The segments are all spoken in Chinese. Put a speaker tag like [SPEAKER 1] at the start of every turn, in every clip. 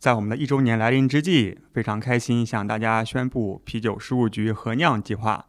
[SPEAKER 1] 在我们的一周年来临之际，非常开心向大家宣布啤酒事务局合酿计划。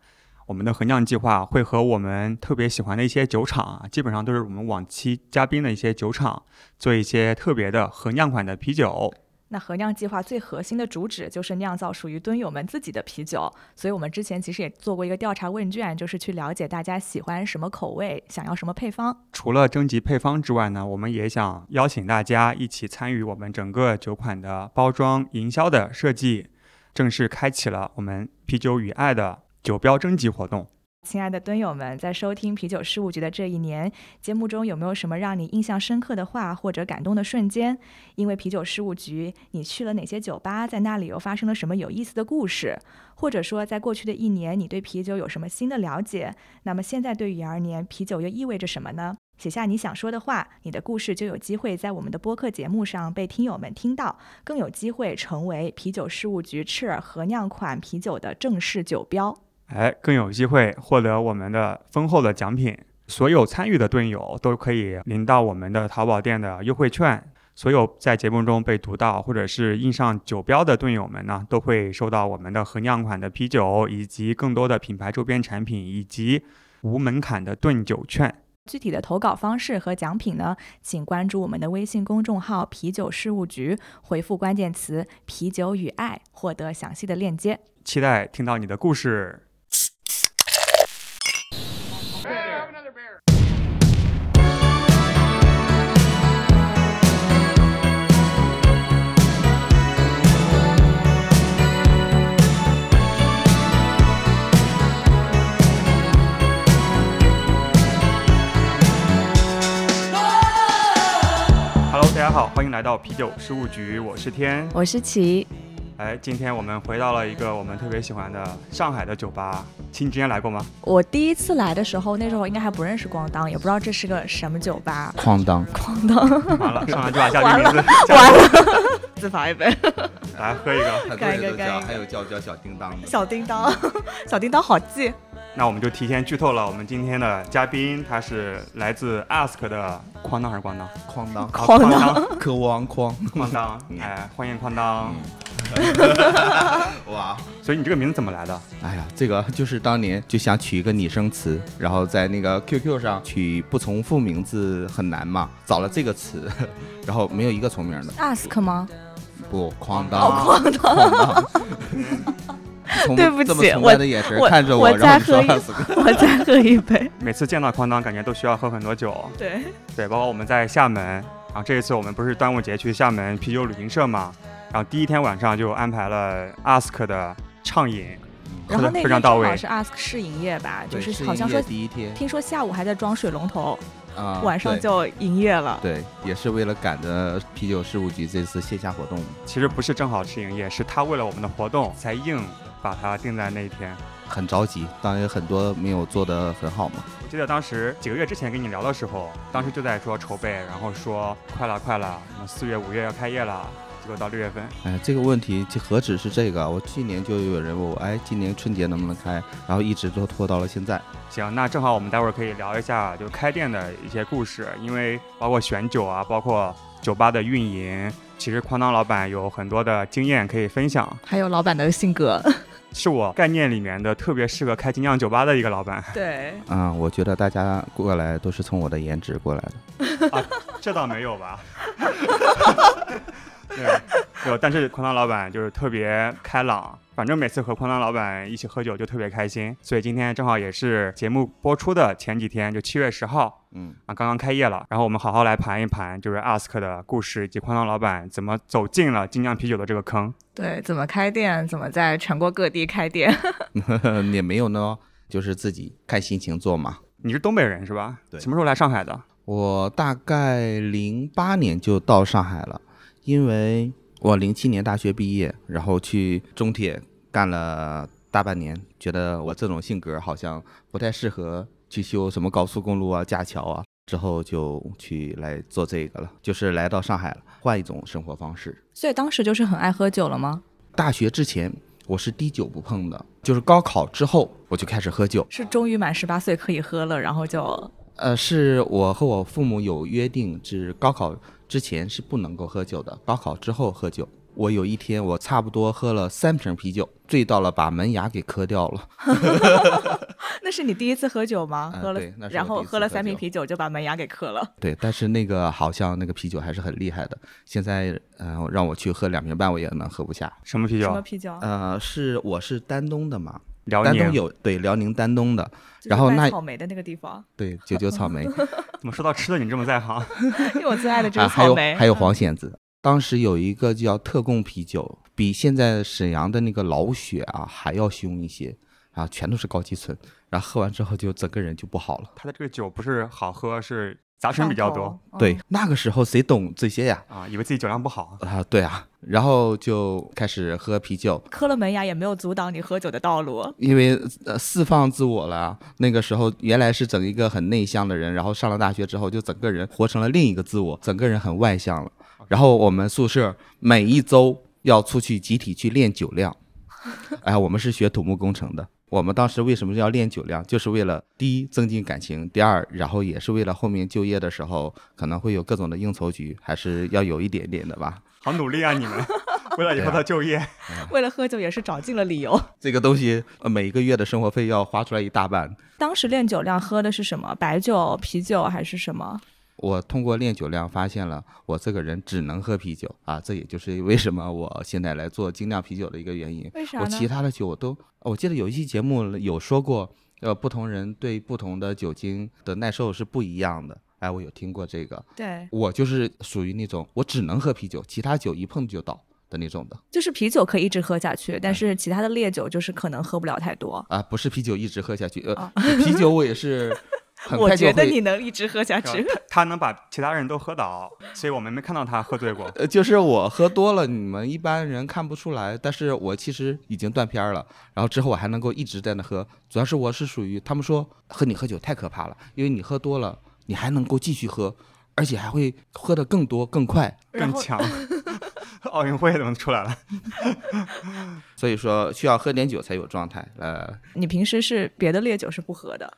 [SPEAKER 1] 我们的合酿计划会和我们特别喜欢的一些酒厂，基本上都是我们往期嘉宾的一些酒厂，做一些特别的合酿款的啤酒。
[SPEAKER 2] 那合酿计划最核心的主旨就是酿造属于蹲友们自己的啤酒，所以我们之前其实也做过一个调查问卷，就是去了解大家喜欢什么口味，想要什么配方。
[SPEAKER 1] 除了征集配方之外呢，我们也想邀请大家一起参与我们整个酒款的包装、营销的设计，正式开启了我们啤酒与爱的酒标征集活动。
[SPEAKER 2] 亲爱的蹲友们，在收听啤酒事务局的这一年，节目中有没有什么让你印象深刻的话或者感动的瞬间？因为啤酒事务局，你去了哪些酒吧？在那里又发生了什么有意思的故事？或者说，在过去的一年，你对啤酒有什么新的了解？那么现在对于而年，啤酒又意味着什么呢？写下你想说的话，你的故事就有机会在我们的播客节目上被听友们听到，更有机会成为啤酒事务局赤尔合酿款啤酒的正式酒标。
[SPEAKER 1] 哎，更有机会获得我们的丰厚的奖品。所有参与的队友都可以领到我们的淘宝店的优惠券。所有在节目中被读到或者是印上酒标的队友们呢，都会收到我们的合酿款的啤酒，以及更多的品牌周边产品，以及无门槛的炖酒券。
[SPEAKER 2] 具体的投稿方式和奖品呢，请关注我们的微信公众号“啤酒事务局”，回复关键词“啤酒与爱”，获得详细的链接。
[SPEAKER 1] 期待听到你的故事。欢迎来到啤酒事务局，我是天。
[SPEAKER 2] 我是齐，
[SPEAKER 1] 哎，今天我们回到了一个我们特别喜欢的上海的酒吧。亲，你之前来过吗？
[SPEAKER 2] 我第一次来的时候，那时候应该还不认识咣当，也不知道这是个什么酒吧。
[SPEAKER 3] 哐当，
[SPEAKER 2] 哐当，
[SPEAKER 1] 完了，上来就把嘉宾名字叫
[SPEAKER 2] 完了，自罚一杯。
[SPEAKER 1] 来喝一个。
[SPEAKER 2] 干一个干一个
[SPEAKER 3] 还有叫叫小叮当的。
[SPEAKER 2] 小叮当，小叮当好记。
[SPEAKER 1] 那我们就提前剧透了，我们今天的嘉宾他是来自 Ask 的哐当还是咣当？
[SPEAKER 3] 哐当，
[SPEAKER 2] 哐当
[SPEAKER 1] 当，
[SPEAKER 3] 科汪哐，
[SPEAKER 1] 哐当，哎，欢迎哐当。
[SPEAKER 3] 哇！
[SPEAKER 1] 所以你这个名字怎么来的？
[SPEAKER 3] 哎呀，这个就是当年就想取一个拟声词，然后在那个 QQ 上取不重复名字很难嘛，找了这个词，然后没有一个重名的。
[SPEAKER 2] ask 吗？
[SPEAKER 3] 不，哐当，
[SPEAKER 2] 哦，咣当。
[SPEAKER 3] 哐当。从
[SPEAKER 2] 对不起
[SPEAKER 3] 这么崇拜的眼神
[SPEAKER 2] 我
[SPEAKER 3] 看着
[SPEAKER 2] 我
[SPEAKER 3] 我
[SPEAKER 2] 再喝一我再喝一杯。
[SPEAKER 1] 每次见到哐当，感觉都需要喝很多酒。
[SPEAKER 2] 对，
[SPEAKER 1] 对，包括我们在厦门，然后这一次我们不是端午节去厦门啤酒旅行社嘛，然后第一天晚上就安排了 Ask 的畅饮，
[SPEAKER 2] 然后那
[SPEAKER 1] 非常到位
[SPEAKER 2] 天正好。是 ask 试营业吧，就是好像说
[SPEAKER 3] 第一天
[SPEAKER 2] 听说下午还在装水龙头，
[SPEAKER 3] 啊，对
[SPEAKER 2] 晚上就营业了。
[SPEAKER 3] 对，也是为了赶着啤酒事务局这次线下活动。
[SPEAKER 1] 其实不是正好试营业，是他为了我们的活动才硬把它定在那一天。
[SPEAKER 3] 很着急，当然有很多没有做得很好嘛。
[SPEAKER 1] 我记得当时几个月之前跟你聊的时候，当时就在说筹备，然后说快了快了，什么四月五月要开业了，结果到六月份，
[SPEAKER 3] 哎，这个问题这何止是这个？我去年就有人问我，哎，今年春节能不能开？然后一直都拖到了现在。
[SPEAKER 1] 行，那正好我们待会儿可以聊一下就开店的一些故事，因为包括选酒啊，包括酒吧的运营，其实哐当老板有很多的经验可以分享，
[SPEAKER 2] 还有老板的性格。
[SPEAKER 1] 是我概念里面的特别适合开精酿酒吧的一个老板。
[SPEAKER 2] 对，
[SPEAKER 3] 嗯、我觉得大家过来都是从我的颜值过来的。
[SPEAKER 1] 啊这倒没有吧？对，有，但是狂浪老板就是特别开朗，反正每次和哐当老板一起喝酒就特别开心，所以今天正好也是节目播出的前几天，就七月十号
[SPEAKER 3] 嗯，
[SPEAKER 1] 啊，刚刚开业了，然后我们好好来盘一盘，就是 Ask 的故事以及哐当老板怎么走进了精酿啤酒的这个坑。
[SPEAKER 2] 对，怎么开店，怎么在全国各地开店。
[SPEAKER 3] 也没有呢，就是自己看心情做嘛。
[SPEAKER 1] 你是东北人是吧？
[SPEAKER 3] 对
[SPEAKER 1] 什么时候来上海的？
[SPEAKER 3] 我大概零八年就到上海了，因为我零七年大学毕业，然后去中铁干了大半年，觉得我这种性格好像不太适合去修什么高速公路啊、架桥啊，之后就去来做这个了，就是来到上海了，换一种生活方式。
[SPEAKER 2] 所以当时就是很爱喝酒了吗？
[SPEAKER 3] 大学之前我是滴酒不碰的，就是高考之后我就开始喝酒。
[SPEAKER 2] 是终于满十八岁可以喝了，然后就
[SPEAKER 3] 呃，是我和我父母有约定，是高考之前是不能够喝酒的，高考之后喝酒。我有一天我差不多喝了三瓶啤酒，醉到了把门牙给磕掉了。
[SPEAKER 2] 那是你第一次喝酒吗？喝了然后
[SPEAKER 3] 喝
[SPEAKER 2] 喝了三瓶啤酒就把门牙给磕了。
[SPEAKER 3] 对，但是那个好像那个啤酒还是很厉害的。现在呃让我去喝两瓶半，我也能喝不下。
[SPEAKER 1] 什么啤酒？
[SPEAKER 2] 什么啤酒？
[SPEAKER 3] 呃，是我是丹东的嘛，
[SPEAKER 1] 辽宁。
[SPEAKER 3] 丹东有对辽宁丹东的，然后那
[SPEAKER 2] 草莓的那个地方，
[SPEAKER 3] 对九九草莓
[SPEAKER 1] 怎么说到吃的你这么在行？
[SPEAKER 2] 因为我最爱的就是草莓。
[SPEAKER 3] 还有
[SPEAKER 2] 嗯
[SPEAKER 3] 黄蚬子。当时有一个叫特供啤酒，比现在沈阳的那个老雪啊还要凶一些，啊，全都是高级醇，然后喝完之后就整个人就不好了。
[SPEAKER 1] 他的这个酒不是好喝，是杂醇比较多。
[SPEAKER 3] 对
[SPEAKER 2] 嗯，
[SPEAKER 3] 那个时候谁懂这些呀？
[SPEAKER 1] 啊，以为自己酒量不好。
[SPEAKER 3] 啊，对啊，然后就开始喝啤酒，
[SPEAKER 2] 磕了门牙也没有阻挡你喝酒的道路。
[SPEAKER 3] 因为呃释放自我了啊。那个时候原来是整一个很内向的人，然后上了大学之后，就整个人活成了另一个自我，整个人很外向了。然后我们宿舍每一周要出去集体去练酒量，哎，我们是学土木工程的。我们当时为什么要练酒量？就是为了第一增进感情，第二，然后也是为了后面就业的时候可能会有各种的应酬局，还是要有一点点的吧。
[SPEAKER 1] 好努力啊，你们 为了以后的就业。
[SPEAKER 2] 为了喝酒也是找尽了理由。
[SPEAKER 3] 这个东西呃每一个月的生活费要花出来一大半。
[SPEAKER 2] 当时练酒量喝的是什么？白酒、啤酒还是什么？
[SPEAKER 3] 我通过练酒量发现了，我这个人只能喝啤酒啊，这也就是为什么我现在来做精酿啤酒的一个原因。
[SPEAKER 2] 为啥呢？
[SPEAKER 3] 我其他的酒我都，我记得有一期节目有说过，呃，不同人对不同的酒精的耐受是不一样的。哎，我有听过这个。
[SPEAKER 2] 对，
[SPEAKER 3] 我就是属于那种我只能喝啤酒，其他酒一碰就倒的那种的
[SPEAKER 2] 就是啤酒可以一直喝下去，但是其他的烈酒就是可能喝不了太多。
[SPEAKER 3] 啊，不是啤酒一直喝下去，呃，
[SPEAKER 2] 啊
[SPEAKER 3] 啤酒我也是 很
[SPEAKER 2] 我
[SPEAKER 3] 快就会
[SPEAKER 2] 觉得你能一直喝下去。
[SPEAKER 1] 他 他能把其他人都喝倒，所以我们没看到他喝醉过。
[SPEAKER 3] 呃，就是我喝多了，你们一般人看不出来，但是我其实已经断片儿了。然后之后我还能够一直在那喝，主要是我是属于他们说和你喝酒太可怕了，因为你喝多了，你还能够继续喝，而且还会喝得更多更快。
[SPEAKER 1] 更强。奥运会怎么出来了？
[SPEAKER 3] 所以说需要喝点酒才有状态。呃，
[SPEAKER 2] 你平时是别的烈酒是不喝的，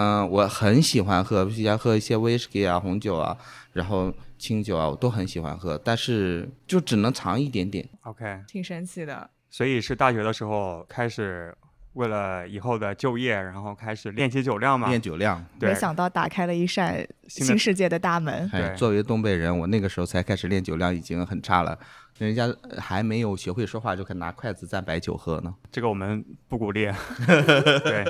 [SPEAKER 3] 嗯、我很喜欢喝，比较喝一些威士忌啊、红酒啊，然后清酒啊，我都很喜欢喝，但是就只能尝一点点。
[SPEAKER 1] OK，
[SPEAKER 2] 挺神奇的。
[SPEAKER 1] 所以是大学的时候开始，为了以后的就业，然后开始练习酒量嘛。
[SPEAKER 3] 练酒量。
[SPEAKER 1] 对
[SPEAKER 2] 没想到打开了一扇
[SPEAKER 1] 新
[SPEAKER 2] 世界的大门。
[SPEAKER 3] 哎，
[SPEAKER 1] 对
[SPEAKER 3] 作为东北人，我那个时候才开始练酒量，已经很差了。人家呃还没有学会说话，就可以拿筷子蘸白酒喝呢。
[SPEAKER 1] 这个我们不鼓励。对，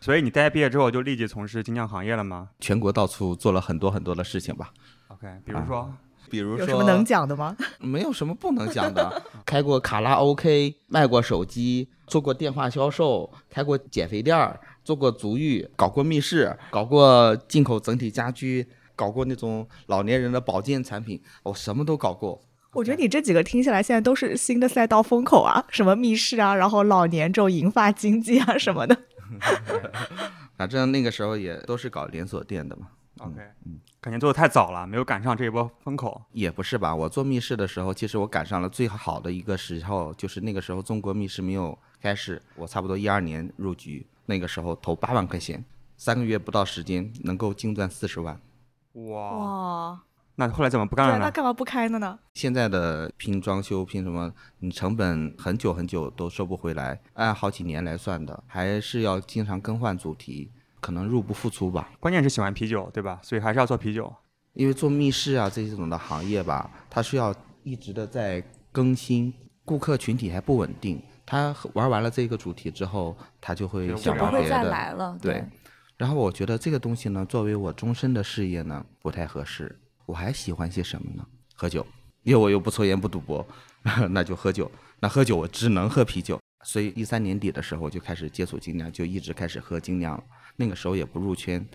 [SPEAKER 1] 所以你大学毕业之后就立即从事精酿行业了吗
[SPEAKER 3] 全国到处做了很多很多的事情吧
[SPEAKER 1] ，？OK，比如说，
[SPEAKER 3] 比如说
[SPEAKER 2] 有什么能讲的吗？
[SPEAKER 3] 没有什么不能讲的，开过卡拉 OK，卖过手机，做过电话销售，开过减肥店儿，做过足浴，搞过密室，搞过进口整体家居，搞过那种老年人的保健产品，我什么都搞过。
[SPEAKER 2] 我觉得你这几个听起来，现在都是新的赛道风口啊，什么密室啊，然后老年这种银发经济啊什么的。
[SPEAKER 3] 反正那个时候也都是搞连锁店的嘛。
[SPEAKER 1] OK，感觉做的太早了，没有赶上这一波风口。
[SPEAKER 3] 也不是吧，我做密室的时候，其实我赶上了最好的一个时候，就是那个时候中国密室没有开始，我差不多一二年入局，那个时候投八万块钱，三个月不到时间能够净赚四十万。
[SPEAKER 1] 哇，
[SPEAKER 2] 哇，
[SPEAKER 1] 那后来怎么不干了呢？
[SPEAKER 2] 那干嘛不开了呢？
[SPEAKER 3] 现在的拼装修拼什么，你成本很久很久都收不回来，按好几年来算的，还是要经常更换主题，可能入不敷出吧。
[SPEAKER 1] 关键是喜欢啤酒，对吧？所以还是要做啤酒。
[SPEAKER 3] 因为做密室啊这种的行业吧，它是要一直的在更新，顾客群体还不稳定。他玩完了这个主题之后，他就会
[SPEAKER 1] 就
[SPEAKER 3] 想
[SPEAKER 1] 不会
[SPEAKER 2] 再。来了。
[SPEAKER 3] 对，然后我觉得这个东西呢，作为我终身的事业呢，不太合适。我还喜欢些什么呢？喝酒，因为我又不抽烟不赌博，那就喝酒。那喝酒我只能喝啤酒，所以一三年底的时候我就开始接触精酿，就一直开始喝精酿了。那个时候也不入圈，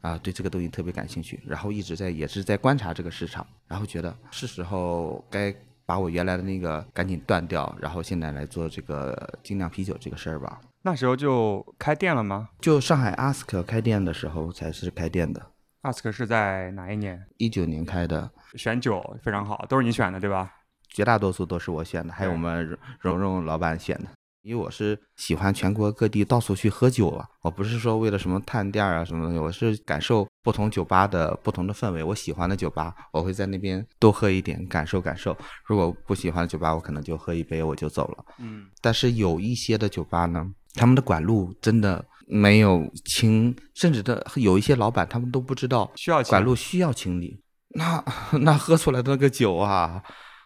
[SPEAKER 3] 啊，对这个东西特别感兴趣，然后一直在也是在观察这个市场，然后觉得是时候该把我原来的那个赶紧断掉，然后现在来做这个精酿啤酒这个事儿吧。
[SPEAKER 1] 那时候就开店了吗
[SPEAKER 3] 就上海 ask 开店的时候才是开店的，
[SPEAKER 1] ？ask 是在哪一年？
[SPEAKER 3] 一九年开的，
[SPEAKER 1] 选酒非常好，都是你选的，对吧？
[SPEAKER 3] 绝大多数都是我选的，还有我们蓉蓉蓉老板选的。因为我是喜欢全国各地到处去喝酒啊，我不是说为了什么探店啊什么东西，我是感受不同酒吧的不同的氛围。我喜欢的酒吧，我会在那边多喝一点，感受感受。如果不喜欢的酒吧，我可能就喝一杯我就走了。
[SPEAKER 1] 嗯，
[SPEAKER 3] 但是有一些的酒吧呢，他们的管路真的没有清，甚至的有一些老板他们都不知道
[SPEAKER 1] 需要
[SPEAKER 3] 管路需要清理。那那喝出来的那个酒啊，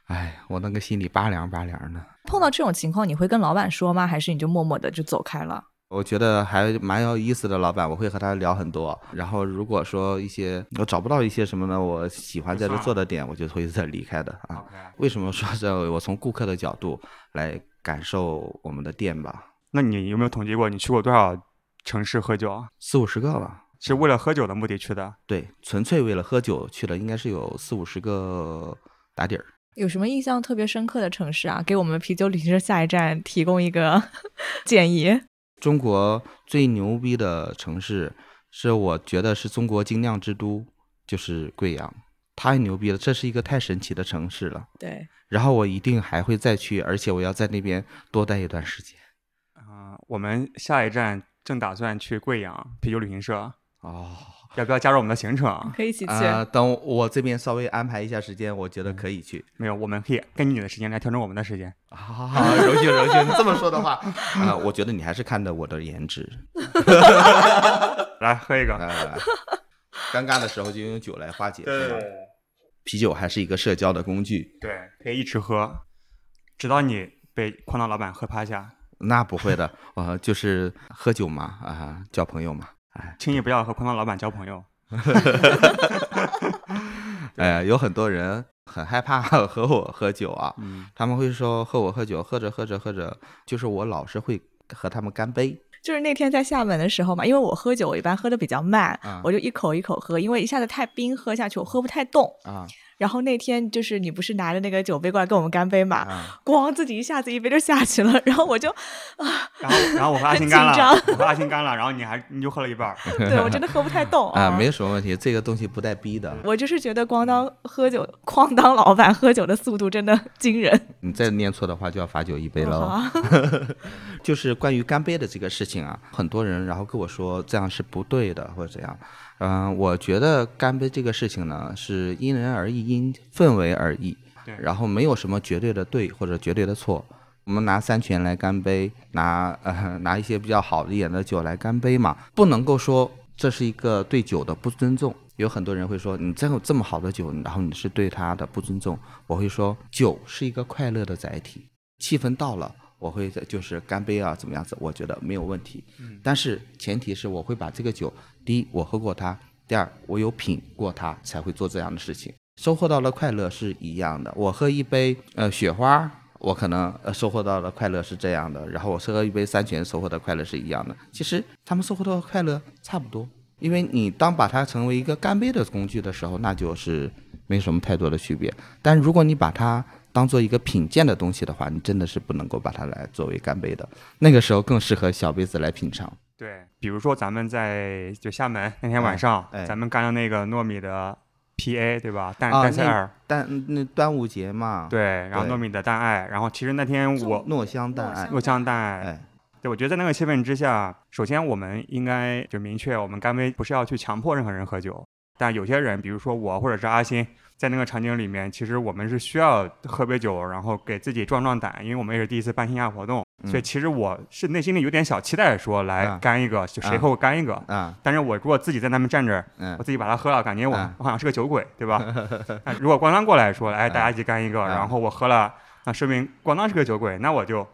[SPEAKER 3] 哎，我那个心里拔凉拔凉的。
[SPEAKER 2] 碰到这种情况，你会跟老板说吗？还是你就默默的就走开了？
[SPEAKER 3] 我觉得还蛮有意思的，老板，我会和他聊很多。然后如果说一些我找不到一些什么呢，我喜欢在这做的点，我就会再离开的啊。为什么说这？我从顾客的角度来感受我们的店吧。
[SPEAKER 1] 那你有没有统计过你去过多少城市喝酒啊？
[SPEAKER 3] 四五十个吧。
[SPEAKER 1] 是为了喝酒的目的去的？
[SPEAKER 3] 对，纯粹为了喝酒去的，应该是有四五十个打底儿。
[SPEAKER 2] 有什么印象特别深刻的城市啊？给我们啤酒旅行社下一站提供一个 建议。
[SPEAKER 3] 中国最牛逼的城市，是我觉得是中国精酿之都，就是贵阳，太牛逼了！这是一个太神奇的城市了。
[SPEAKER 2] 对。
[SPEAKER 3] 然后我一定还会再去，而且我要在那边多待一段时间。
[SPEAKER 1] 啊，我们下一站正打算去贵阳啤酒旅行社。
[SPEAKER 3] 哦。
[SPEAKER 1] 要不要加入我们的行程？
[SPEAKER 2] 可以一起去。
[SPEAKER 3] 等我这边稍微安排一下时间，我觉得可以去。
[SPEAKER 1] 没有，我们可以根据你的时间来调整我们的时间。
[SPEAKER 3] 好，荣幸荣幸。你这么说的话，啊，我觉得你还是看的我的颜值。
[SPEAKER 1] 来喝一个。
[SPEAKER 3] 来来来，尴尬的时候就用酒来化解。
[SPEAKER 1] 对。
[SPEAKER 3] 啤酒还是一个社交的工具。
[SPEAKER 1] 对，可以一直喝，直到你被矿道老板喝趴下。
[SPEAKER 3] 那不会的，呃，就是喝酒嘛，啊，交朋友嘛。哎，
[SPEAKER 1] 轻易不要和哐当老板交朋友。
[SPEAKER 3] 哎呀，有很多人很害怕 和我喝酒啊，他们会说和我喝酒，喝着喝着喝着，就是我老是会和他们干杯。
[SPEAKER 2] 就是那天在厦门的时候嘛，因为我喝酒我一般喝的比较慢，我就一口一口喝，因为一下子太冰喝下去我喝不太动
[SPEAKER 3] 啊。
[SPEAKER 2] 然后那天就是你不是拿着那个酒杯过来跟我们干杯嘛，咣自己一下子一杯就下去了，然后我就啊，
[SPEAKER 1] 然后然后我和阿星干了，我和阿星干了，然后你还你就喝了一半，
[SPEAKER 2] 对我真的喝不太动
[SPEAKER 3] 啊，没有什么问题，这个东西不带逼的。
[SPEAKER 2] 我就是觉得咣当喝酒，哐当老板喝酒的速度真的惊人。
[SPEAKER 3] 你再念错的话就要罚酒一杯喽。就是关于干杯的这个事情啊，很多人然后跟我说这样是不对的或者怎样。嗯，我觉得干杯这个事情呢，是因人而异，因氛围而异。
[SPEAKER 1] 对。
[SPEAKER 3] 然后没有什么绝对的对或者绝对的错。我们拿三全来干杯，拿呃拿一些比较好一点的酒来干杯嘛，不能够说这是一个对酒的不尊重。有很多人会说，你真有这么好的酒，然后你是对他的不尊重。我会说，酒是一个快乐的载体，气氛到了。我会就是干杯啊，怎么样子？我觉得没有问题。
[SPEAKER 1] 嗯，
[SPEAKER 3] 但是前提是我会把这个酒，第一我喝过它，第二我有品过它，才会做这样的事情。收获到的快乐是一样的。我喝一杯呃雪花，我可能呃收获到的快乐是这样的。然后我喝一杯山泉，收获的快乐是一样的。其实他们收获到的快乐差不多，因为你当把它成为一个干杯的工具的时候，那就是没什么太多的区别。但如果你把它当做一个品鉴的东西的话，你真的是不能够把它来作为干杯的。那个时候更适合小杯子来品尝。
[SPEAKER 1] 对，比如说咱们在就厦门那天晚上，咱们干了那个糯米的 PA，对吧？蛋蛋菜儿，
[SPEAKER 3] 蛋那端午节嘛。
[SPEAKER 1] 对，然后糯米的蛋爱，然后其实那天我
[SPEAKER 3] 糯香蛋爱，
[SPEAKER 1] 糯香蛋爱。对，我觉得在那个气氛之下，首先我们应该就明确，我们干杯不是要去强迫任何人喝酒，但有些人，比如说我或者是阿星。在那个场景里面，其实我们是需要喝杯酒，然后给自己壮壮胆，因为我们也是第一次办线下活动，所以其实我是内心里有点小期待，说来干一个，就谁和我干一个。
[SPEAKER 3] 啊！
[SPEAKER 1] 但是我如果自己在那边站着，我自己把它喝了，感觉我我好像是个酒鬼，对吧？如果咣当过来说，哎，大家一起干一个，然后我喝了，那说明咣当是个酒鬼，那我就，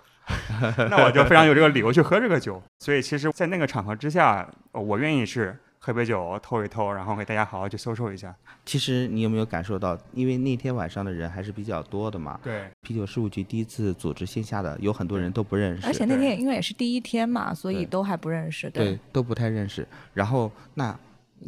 [SPEAKER 1] 那我就非常有这个理由去喝这个酒。所以其实，在那个场合之下，我愿意是。喝杯酒，透一透，然后给大家好好去搜搜一下。
[SPEAKER 3] 其实你有没有感受到，因为那天晚上的人还是比较多的嘛。
[SPEAKER 1] 对。
[SPEAKER 3] 啤酒事务局第一次组织线下的，有很多人都不认识。
[SPEAKER 2] 而且那天因为也是第一天嘛，所以都还不认识。
[SPEAKER 3] 对，都不太认识。然后那。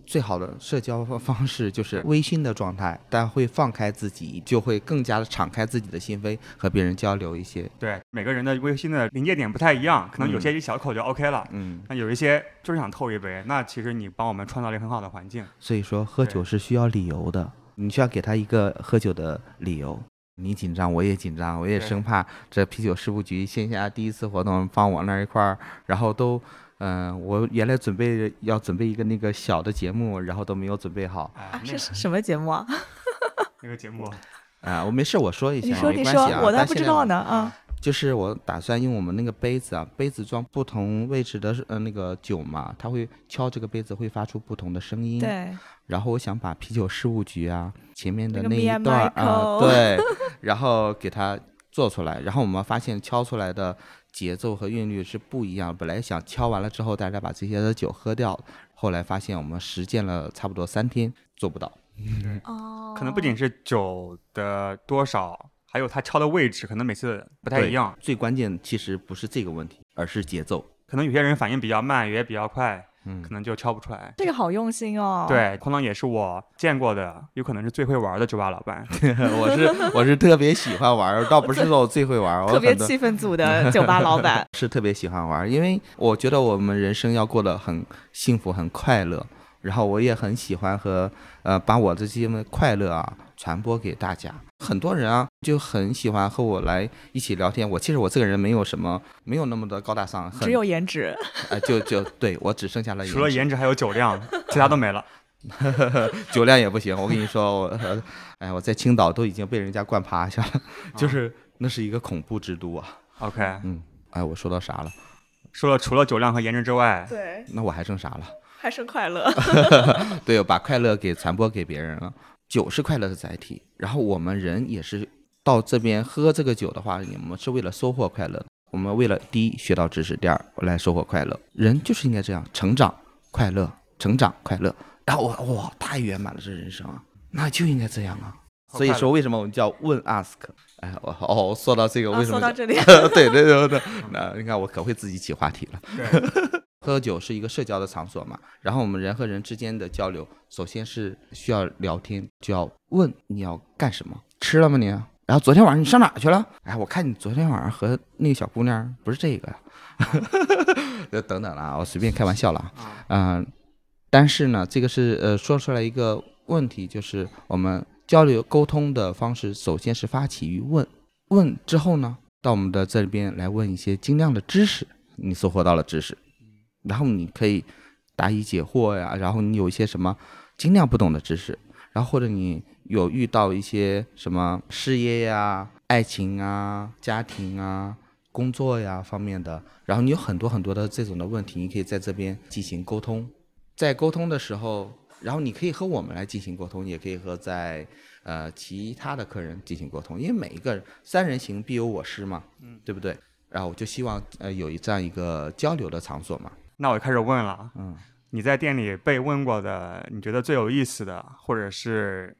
[SPEAKER 3] 最好的社交方式就是微醺的状态，但会放开自己，就会更加的敞开自己的心扉，和别人交流一些。
[SPEAKER 1] 对，每个人的微醺的临界点不太一样，可能有些一小口就 OK 了，嗯，那有一些就是想透一杯，那其实你帮我们创造了一个很好的环境。
[SPEAKER 3] 所以说，喝酒是需要理由的，你需要给他一个喝酒的理由。你紧张，我也紧张，我也生怕这啤酒事务局线下第一次活动放我那儿一块儿，然后都，嗯、我原来准备要准备一个那个小的节目，然后都没有准备好
[SPEAKER 1] 哎
[SPEAKER 2] 啊，
[SPEAKER 1] 那
[SPEAKER 2] 是什么节目啊？
[SPEAKER 1] 那个节目，
[SPEAKER 3] 啊、我没事，我说一下，
[SPEAKER 2] 你说你
[SPEAKER 3] 没关系啊，，
[SPEAKER 2] 说我都还
[SPEAKER 3] 但现在我
[SPEAKER 2] 不知道呢啊。
[SPEAKER 3] 就是我打算用我们那个杯子啊，杯子装不同位置的呃那个酒嘛，它会敲这个杯子会发出不同的声音。。
[SPEAKER 2] 对，
[SPEAKER 3] 然后我想把啤酒事务局啊前面的
[SPEAKER 2] 那
[SPEAKER 3] 一段啊、对，然后给它做出来。然后我们发现敲出来的节奏和韵律是不一样。本来想敲完了之后大家把这些的酒喝掉，后来发现我们实践了差不多三天做不到。
[SPEAKER 2] 哦，
[SPEAKER 1] 可能不仅是酒的多少，还有它敲的位置，可能每次不太一样。
[SPEAKER 3] 最关键其实不是这个问题，而是节奏。
[SPEAKER 1] 可能有些人反应比较慢，有些比较快，
[SPEAKER 3] 嗯
[SPEAKER 1] 可能就敲不出来。
[SPEAKER 2] 这个好用心哦。，
[SPEAKER 1] 对，空浪也是我见过的，有可能是最会玩的酒吧老板。
[SPEAKER 3] 我是我是特别喜欢玩，倒不是说我最会玩
[SPEAKER 2] 特别气氛组的酒吧老板。
[SPEAKER 3] 是特别喜欢玩，因为我觉得我们人生要过得很幸福、很快乐。然后我也很喜欢和呃把我的这些快乐啊传播给大家。很多人啊就很喜欢和我来一起聊天。我其实我这个人没有什么，没有那么的高大上，很
[SPEAKER 2] 只有颜值，
[SPEAKER 3] 呃就就对我只剩下了
[SPEAKER 1] 除了
[SPEAKER 3] 颜值
[SPEAKER 1] 还有酒量，其他都没了。
[SPEAKER 3] 酒量也不行。我跟你说，我呃哎我在青岛都已经被人家灌趴下了，就是那是一个恐怖之都啊。
[SPEAKER 1] OK，
[SPEAKER 3] 嗯，哎我说到啥了？
[SPEAKER 1] 说了除了酒量和颜值之外，
[SPEAKER 2] 对，
[SPEAKER 3] 那我还剩啥了？
[SPEAKER 2] 还剩快乐。
[SPEAKER 3] 对，把快乐给传播给别人了。酒是快乐的载体，然后我们人也是到这边喝这个酒的话，我们是为了收获快乐。我们为了第一学到知识，第二来收获快乐。人就是应该这样，成长快乐，成长快乐。然后我哇，太圆满了，这人生啊，那就应该这样啊。所以说，为什么我们叫问 ask？哎，我哦，说到这个，
[SPEAKER 2] 啊
[SPEAKER 3] 为什么叫？
[SPEAKER 2] 说到这里，
[SPEAKER 3] 对对对对，那你看我可会自己起话题了。
[SPEAKER 1] 对，
[SPEAKER 3] 喝酒是一个社交的场所嘛，然后我们人和人之间的交流，首先是需要聊天，就要问你要干什么，吃了吗你？然后昨天晚上你上哪去了？哎，我看你昨天晚上和那个小姑娘不是这个。呀，呃等等了啊，我随便开玩笑了啊，
[SPEAKER 1] 啊。
[SPEAKER 3] 嗯、但是呢，这个是呃说出来一个问题，就是我们交流沟通的方式，首先是发起于问，问之后呢，到我们的这里边来问一些精量的知识，你收获到了知识，然后你可以答疑解惑呀，然后你有一些什么尽量不懂的知识，然后或者你有遇到一些什么事业呀、爱情啊、家庭啊、工作呀方面的，然后你有很多很多的这种的问题，你可以在这边进行沟通。在沟通的时候，然后你可以和我们来进行沟通，也可以和在呃其他的客人进行沟通，因为每一个人三人行必有我师嘛，嗯，对不对？然后我就希望呃有一这样一个交流的场所嘛，
[SPEAKER 1] 那我就开始问了，
[SPEAKER 3] 嗯，
[SPEAKER 1] 你在店里被问过的，你觉得最有意思的，或者是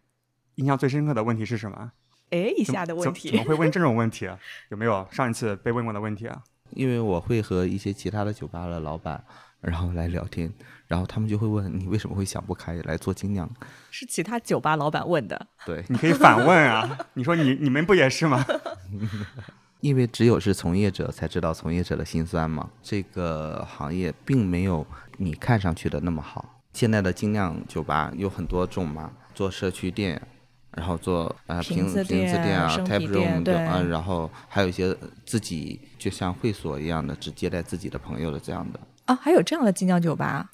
[SPEAKER 1] 印象最深刻的问题是什么？
[SPEAKER 2] 哎，以下的问
[SPEAKER 1] 题怎么，会问这种问题啊？有没有上一次被问过的问题啊？
[SPEAKER 3] 因为我会和一些其他的酒吧的老板，然后来聊天，然后他们就会问你为什么会想不开来做精酿？
[SPEAKER 2] 是其他酒吧老板问的。
[SPEAKER 3] 对，
[SPEAKER 1] 你可以反问啊，你说你你们不也是吗？
[SPEAKER 3] 因为只有是从业者才知道从业者的辛酸嘛。这个行业并没有你看上去的那么好。现在的精酿酒吧有很多种嘛，做社区店，然后做呃瓶
[SPEAKER 2] 瓶子店
[SPEAKER 3] 店啊，tap room 对啊，然后还有一些自己就像会所一样的，只接待自己的朋友的这样的
[SPEAKER 2] 啊，还有这样的精酿酒吧？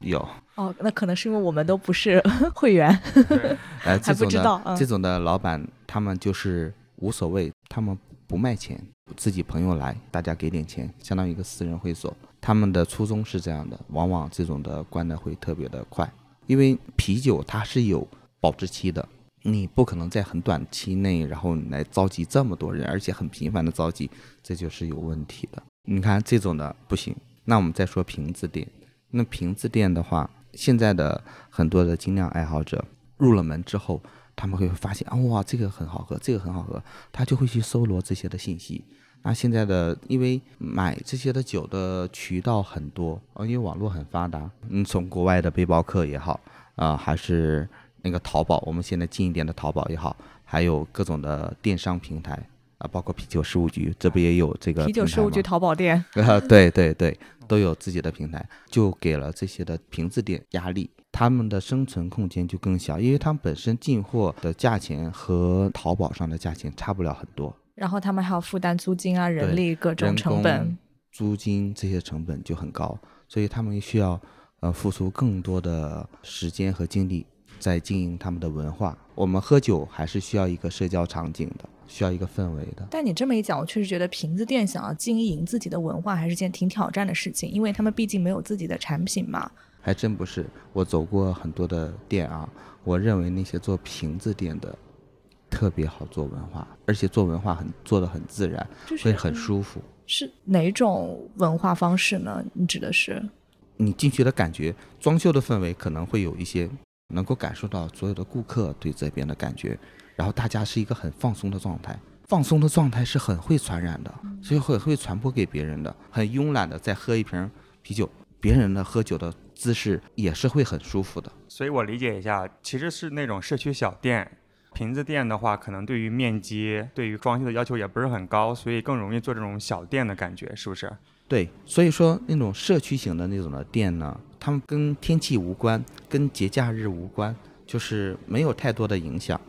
[SPEAKER 3] 有。
[SPEAKER 2] 哦，那可能是因为我们都不是会员。还不知道嗯
[SPEAKER 3] 这种的老板，他们就是无所谓，他们不卖钱，自己朋友来，大家给点钱，相当于一个私人会所。他们的初衷是这样的，往往这种的关的会特别的快，因为啤酒它是有保质期的，你不可能在很短期内，然后来召集这么多人，而且很频繁的召集，这就是有问题的。你看这种的不行，那我们再说瓶子店，那瓶子店的话，现在的很多的精酿爱好者入了门之后，他们会发现啊，哇，这个很好喝，这个很好喝，他就会去搜罗这些的信息。那现在的，因为买这些的酒的渠道很多，呃，因为网络很发达，嗯，从国外的背包客也好，啊、还是那个淘宝，我们现在近一点的淘宝也好，还有各种的电商平台，啊，包括啤酒事务局，这不也有这个
[SPEAKER 2] 啤酒事务局淘宝店，
[SPEAKER 3] 啊，对对对，都有自己的平台，就给了这些的瓶子店压力，他们的生存空间就更小，因为他们本身进货的价钱和淘宝上的价钱差不了很多，
[SPEAKER 2] 然后他们还要负担租金啊、人力各种成本。、
[SPEAKER 3] 租金这些成本就很高，所以他们需要呃付出更多的时间和精力在经营他们的文化。我们喝酒还是需要一个社交场景的，需要一个氛围的。
[SPEAKER 2] 但你这么一讲，我确实觉得瓶子店想要经营自己的文化，还是件挺挑战的事情，因为他们毕竟没有自己的产品嘛。
[SPEAKER 3] 还真不是，我走过很多的店啊，我认为那些做瓶子店的特别好做文化，而且做文化很做的很自然，
[SPEAKER 2] 就是
[SPEAKER 3] 会很舒服。
[SPEAKER 2] 是哪种文化方式呢？你指的是？
[SPEAKER 3] 你进去的感觉，装修的氛围可能会有一些能够感受到所有的顾客对这边的感觉，然后大家是一个很放松的状态，放松的状态是很会传染的，所以会会传播给别人的。很慵懒的再喝一瓶啤酒，别人的喝酒的姿势也是会很舒服的。
[SPEAKER 1] 所以我理解一下，其实是那种社区小店。瓶子店的话，可能对于面积、对于装修的要求也不是很高，所以更容易做这种小店的感觉，是不是？
[SPEAKER 3] 对，所以说那种社区型的那种的店呢，他们跟天气无关，跟节假日无关，就是没有太多的影响。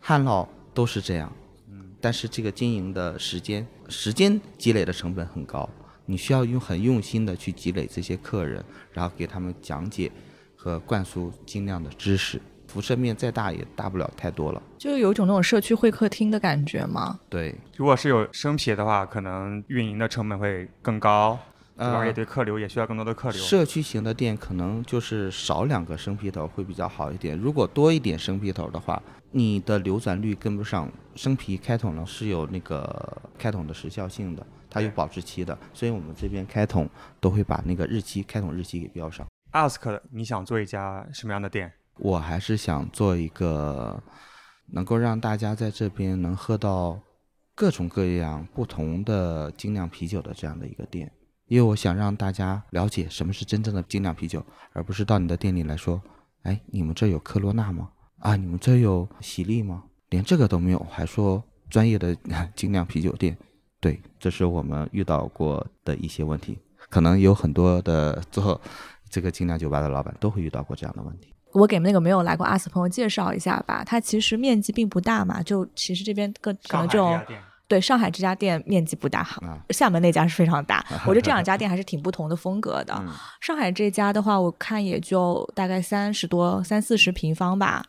[SPEAKER 3] 旱涝都是这样，嗯，但是这个经营的时间，时间积累的成本很高，你需要用很用心的去积累这些客人，然后给他们讲解和灌输精量的知识。辐射面再大也大不了太多了。
[SPEAKER 2] 就有一种那种社区会客厅的感觉吗？
[SPEAKER 3] 对，
[SPEAKER 1] 如果是有生啤的话，可能运营的成本会更高，对吧？
[SPEAKER 3] 呃
[SPEAKER 1] 而且对客流也需要更多的客流。
[SPEAKER 3] 社区型的店可能就是少两个生啤头会比较好一点。如果多一点生啤头的话，你的流转率跟不上。生啤开桶呢是有那个开桶的时效性的，它有保质期的，所以我们这边开桶都会把那个日期开桶日期给标上。
[SPEAKER 1] Ask，你想做一家什么样的店？
[SPEAKER 3] 我还是想做一个能够让大家在这边能喝到各种各样不同的精酿啤酒的这样的一个店，因为我想让大家了解什么是真正的精酿啤酒，而不是到你的店里来说，哎，你们这有科罗娜吗？啊，你们这有喜力吗？连这个都没有，还说专业的 精酿啤酒店？对，这是我们遇到过的一些问题，可能有很多的做这个精酿酒吧的老板都会遇到过这样的问题。
[SPEAKER 2] 我给那个没有来过阿斯朋友介绍一下吧，它其实面积并不大嘛，就其实这边各可能
[SPEAKER 1] 这种
[SPEAKER 2] 对上海这家店面积不大，好
[SPEAKER 3] 啊，
[SPEAKER 2] 厦门那家是非常大。我觉得这两家店还是挺不同的风格的。
[SPEAKER 3] 嗯
[SPEAKER 2] 上海这家的话，我看也就大概三十多、三四十平方吧，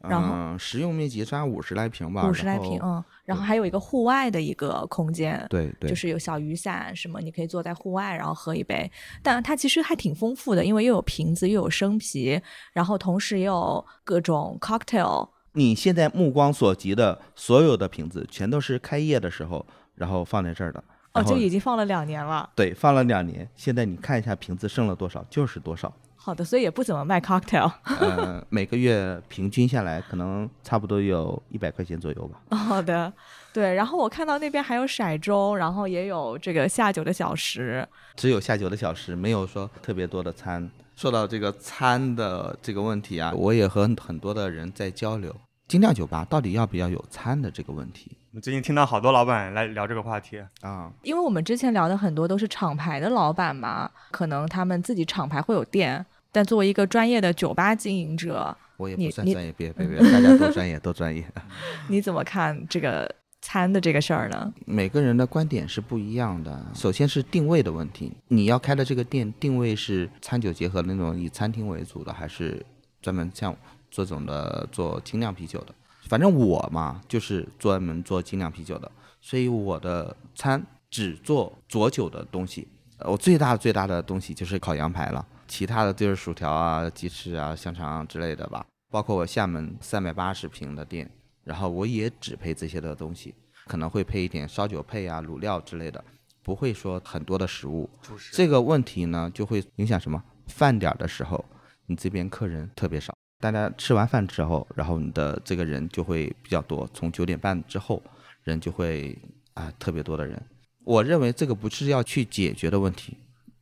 [SPEAKER 2] 然后
[SPEAKER 3] 嗯，实用面积差五十来平吧，
[SPEAKER 2] 五十来平，嗯，然后还有一个户外的一个空间，
[SPEAKER 3] 对对，
[SPEAKER 2] 就是有小雨伞什么，你可以坐在户外，然后喝一杯。但它其实还挺丰富的，因为又有瓶子，又有生啤，然后同时也有各种 cocktail。
[SPEAKER 3] 你现在目光所及的所有的瓶子，全都是开业的时候，然后放在这儿的。
[SPEAKER 2] 哦，就已经放了两年了。
[SPEAKER 3] 对，放了两年，现在你看一下瓶子剩了多少，就是多少。
[SPEAKER 2] 好的，所以也不怎么卖 cocktail。
[SPEAKER 3] 呃，每个月平均下来，可能差不多有一百块钱左右吧。
[SPEAKER 2] 好的，对。然后我看到那边还有骰盅，然后也有这个下酒的小食。
[SPEAKER 3] 只有下酒的小时，没有说特别多的餐。说到这个餐的这个问题啊，我也和很多的人在交流，精酿酒吧到底要不要有餐的这个问题
[SPEAKER 1] 我最近听到好多老板来聊这个话题。
[SPEAKER 3] 啊。
[SPEAKER 2] 因为我们之前聊的很多都是厂牌的老板嘛，可能他们自己厂牌会有店，但作为一个专业的酒吧经营者，
[SPEAKER 3] 我也不算专业，别别别，大家都专业，都专业。
[SPEAKER 2] 你怎么看这个餐的这个事儿呢？
[SPEAKER 3] 每个人的观点是不一样的。首先是定位的问题，你要开的这个店定位是餐酒结合那种以餐厅为主的，还是专门像这种的做精酿啤酒的？反正我嘛，就是专门做精酿啤酒的，所以我的餐只做佐酒的东西。呃我最大最大的东西就是烤羊排了，其他的就是薯条啊、鸡翅啊、香肠啊之类的吧。包括我厦门三百八十平的店，然后我也只配这些的东西，可能会配一点烧酒配啊、卤料之类的，不会说很多的食物。这个问题呢，就会影响什么？饭点的时候，你这边客人特别少，大家吃完饭之后，然后你的这个人就会比较多。从九点半之后，人就会啊特别多的人。我认为这个不是要去解决的问题，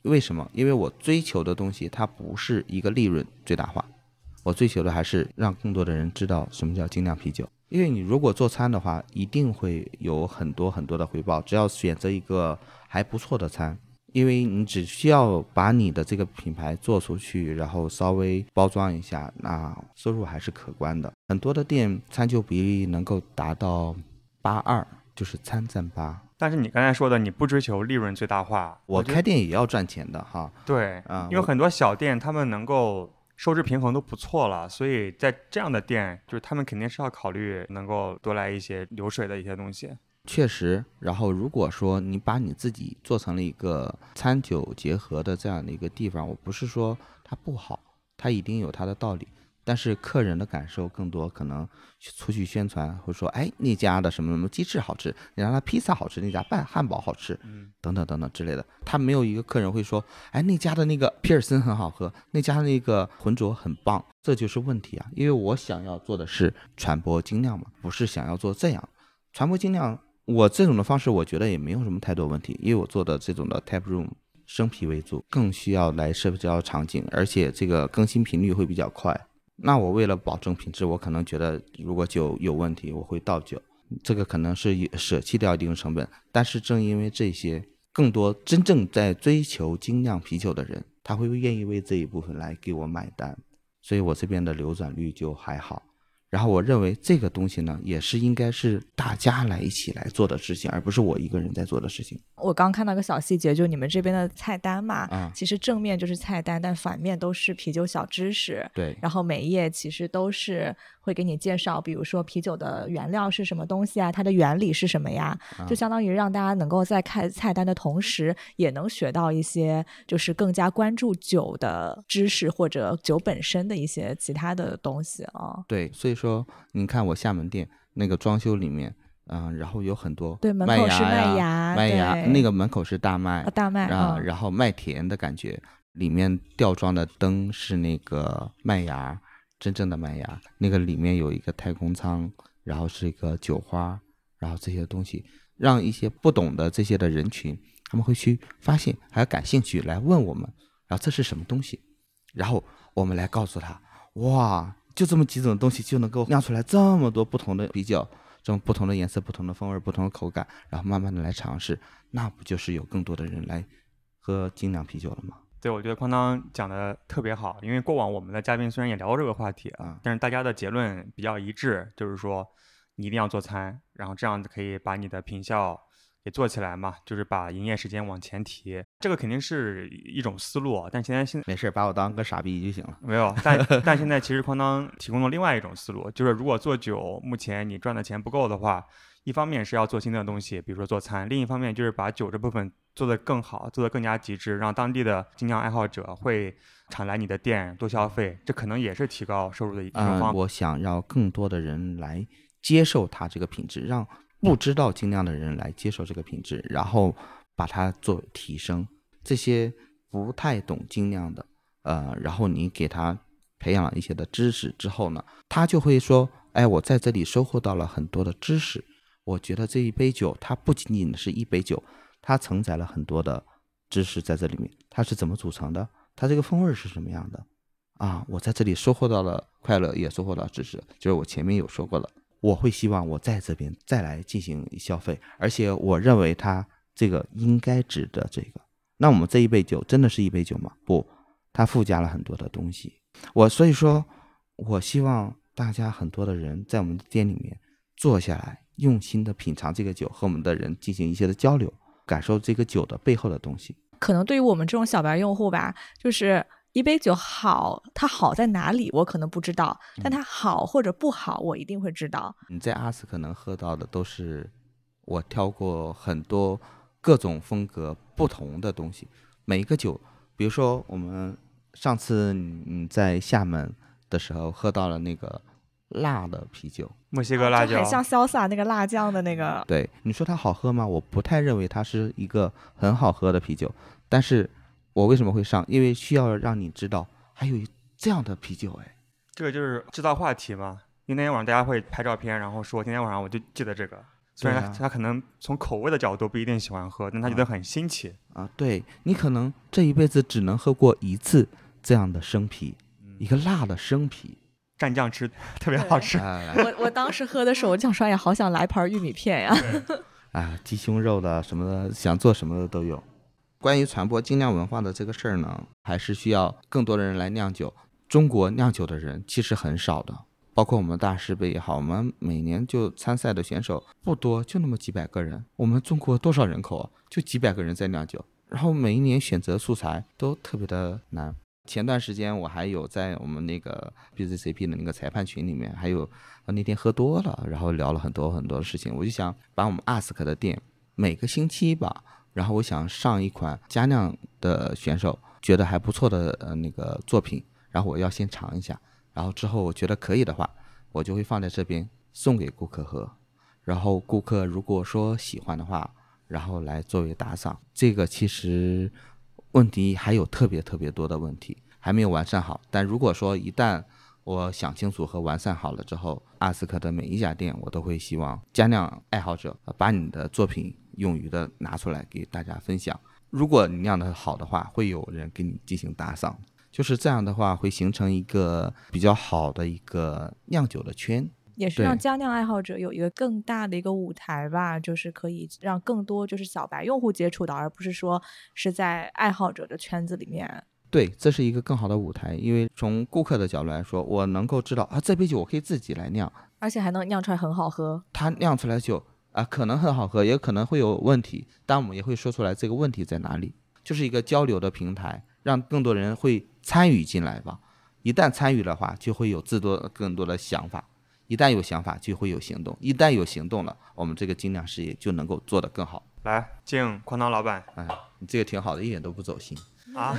[SPEAKER 3] 为什么？因为我追求的东西它不是一个利润最大化，我追求的还是让更多的人知道什么叫精酿啤酒。因为你如果做餐的话，一定会有很多很多的回报。只要选择一个还不错的餐，因为你只需要把你的这个品牌做出去，然后稍微包装一下，那收入还是可观的。很多的店餐酒比例能够达到八二，就是餐占八。
[SPEAKER 1] 但是你刚才说的，你不追求利润最大化，
[SPEAKER 3] 我开店也要赚钱的哈，
[SPEAKER 1] 对
[SPEAKER 3] 啊
[SPEAKER 1] 因为很多小店他们能够收支平衡都不错了，所以在这样的店，就是他们肯定是要考虑能够多来一些流水的一些东西。
[SPEAKER 3] 确实。然后如果说你把你自己做成了一个餐酒结合的这样的一个地方，我不是说它不好，它一定有它的道理。但是客人的感受更多，可能出去宣传会说，哎，那家的什么什么鸡翅好吃，你家的披萨好吃，那家拌汉堡好吃，
[SPEAKER 1] 嗯，
[SPEAKER 3] 等等等等之类的。他没有一个客人会说，哎，那家的那个皮尔森很好喝，那家的那个浑浊很棒，这就是问题啊。因为我想要做的是传播精酿嘛，不是想要做这样传播精酿。我这种的方式，我觉得也没有什么太多问题，因为我做的这种的 tap room 生啤为主，更需要来社交场景，而且这个更新频率会比较快。那我为了保证品质，我可能觉得如果酒有问题，我会倒酒，这个可能是舍弃掉一定成本。但是正因为这些，更多真正在追求精酿啤酒的人，他会愿意为这一部分来给我买单，所以我这边的流转率就还好。然后我认为这个东西呢，也是应该是大家来一起来做的事情，而不是我一个人在做的事情
[SPEAKER 2] 我刚看到个小细节，就你们这边的菜单嘛，
[SPEAKER 3] 啊。
[SPEAKER 2] 其实正面就是菜单，但反面都是啤酒小知识。
[SPEAKER 3] 对，
[SPEAKER 2] 然后每一页其实都是会给你介绍，比如说啤酒的原料是什么东西啊，它的原理是什么呀，就相当于让大家能够在看菜单的同时，也能学到一些就是更加关注酒的知识或者酒本身的一些其他的东西啊。
[SPEAKER 3] 对，所以说你看我厦门店那个装修里面，嗯、然后有很多
[SPEAKER 2] 对，门口是麦芽，
[SPEAKER 3] 麦芽，那个门口是大麦
[SPEAKER 2] 啊，大麦
[SPEAKER 3] 啊，
[SPEAKER 2] 嗯
[SPEAKER 3] 然后麦田的感觉，里面吊装的灯是那个麦芽，真正的麦芽，那个里面有一个太空舱，然后是一个酒花，然后这些东西，让一些不懂的这些的人群，他们会去发现，还感兴趣来问我们，然后这是什么东西，然后我们来告诉他，哇，就这么几种东西就能够酿出来这么多不同的啤酒。这种不同的颜色、不同的风味、不同的口感，然后慢慢的来尝试，那不就是有更多的人来喝精酿啤酒了吗？
[SPEAKER 1] 对，我觉得哐当讲的特别好，因为过往我们的嘉宾虽然也聊过这个话题
[SPEAKER 3] 啊
[SPEAKER 1] 但是大家的结论比较一致，就是说你一定要做餐，然后这样子可以把你的品效给做起来嘛，就是把营业时间往前提，这个肯定是一种思路啊，但现在现
[SPEAKER 3] 没事儿，把我当个傻逼就行了。
[SPEAKER 1] 没有，但 但现在其实哐当提供了另外一种思路，就是如果做酒，目前你赚的钱不够的话，一方面是要做新的东西，比如说做餐，另一方面就是把酒这部分做得更好，做得更加极致，让当地的精酿爱好者会常来你的店多消费，这可能也是提高收入的一种
[SPEAKER 3] 嗯，
[SPEAKER 1] 方法。
[SPEAKER 3] 我想让更多的人来接受它这个品质，让不知道精酿的人来接受这个品质，然后把它作为提升。这些不太懂精酿的，呃，然后你给他培养了一些的知识之后呢，他就会说，哎，我在这里收获到了很多的知识。我觉得这一杯酒，它不仅仅是一杯酒，它承载了很多的知识在这里面。它是怎么组成的？它这个风味是什么样的？啊，我在这里收获到了快乐，也收获到知识，就是我前面有说过了。我会希望我在这边再来进行消费，而且我认为它这个应该值得这个。那我们这一杯酒真的是一杯酒吗？不，它附加了很多的东西。我所以说，我希望大家很多的人在我们的店里面坐下来，用心的品尝这个酒，和我们的人进行一些的交流，感受这个酒的背后的东西。
[SPEAKER 2] 可能对于我们这种小白用户吧，就是一杯酒好，它好在哪里，我可能不知道，但它好或者不好，我一定会知道。
[SPEAKER 3] 你在阿斯可能喝到的都是我挑过很多各种风格不同的东西，每一个酒，比如说我们上次你在厦门的时候喝到了那个辣的啤酒，
[SPEAKER 1] 墨西哥辣椒
[SPEAKER 2] 就很，像潇洒那个辣酱的那个，
[SPEAKER 3] 对你说它好喝吗？我不太认为它是一个很好喝的啤酒，但是我为什么会上？因为需要让你知道还有这样的啤酒，哎，
[SPEAKER 1] 这个就是制造话题嘛。因为那天晚上大家会拍照片，然后说今天晚上我就记得这个。虽然
[SPEAKER 3] 对啊
[SPEAKER 1] 他他可能从口味的角度不一定喜欢喝，但他觉得很新奇。
[SPEAKER 3] 啊，对你可能这一辈子只能喝过一次这样的生啤，一个辣的生啤，
[SPEAKER 1] 蘸酱吃，特别好吃。
[SPEAKER 3] 啊
[SPEAKER 2] 我我当时喝的时候，我想说，哎呀，好想来盘玉米片呀。
[SPEAKER 3] 啊，鸡胸肉的什么的，想做什么的都有。关于传播精酿文化的这个事儿呢，还是需要更多的人来酿酒。中国酿酒的人其实很少的，包括我们大师杯也好，我们每年就参赛的选手不多，就那么几百个人。我们中国多少人口啊？就几百个人在酿酒，然后每一年选择素材都特别的难。前段时间我还有在我们那个 BZCP 的那个裁判群里面，还有那天喝多了，然后聊了很多很多的事情。我就想把我们 ask 的店每个星期吧，然后我想上一款佳酿的选手觉得还不错的呃那个作品，然后我要先尝一下，然后之后我觉得可以的话，我就会放在这边送给顾客喝，然后顾客如果说喜欢的话，然后来作为打赏。这个其实问题还有特别特别多的问题还没有完善好，但如果说一旦我想清楚和完善好了之后，阿斯克的每一家店我都会希望加酿爱好者把你的作品勇于的拿出来给大家分享。如果你酿的好的话，会有人给你进行打赏，就是这样的话会形成一个比较好的一个酿酒的圈。
[SPEAKER 2] 也是让佳酿爱好者有一个更大的一个舞台吧，就是可以让更多就是小白用户接触到，而不是说是在爱好者的圈子里面。
[SPEAKER 3] 对，这是一个更好的舞台，因为从顾客的角度来说，我能够知道啊，这杯酒我可以自己来酿，
[SPEAKER 2] 而且还能酿出来很好喝。
[SPEAKER 3] 它酿出来的酒啊，可能很好喝，也可能会有问题，但我们也会说出来这个问题在哪里，就是一个交流的平台，让更多人会参与进来吧。一旦参与的话，就会有自多更多的想法，一旦有想法，就会有行动，一旦有行动了，我们这个精酿事业就能够做得更好。
[SPEAKER 1] 来敬哐当老板
[SPEAKER 3] 哎，你这个挺好的，一点都不走心。
[SPEAKER 1] 啊，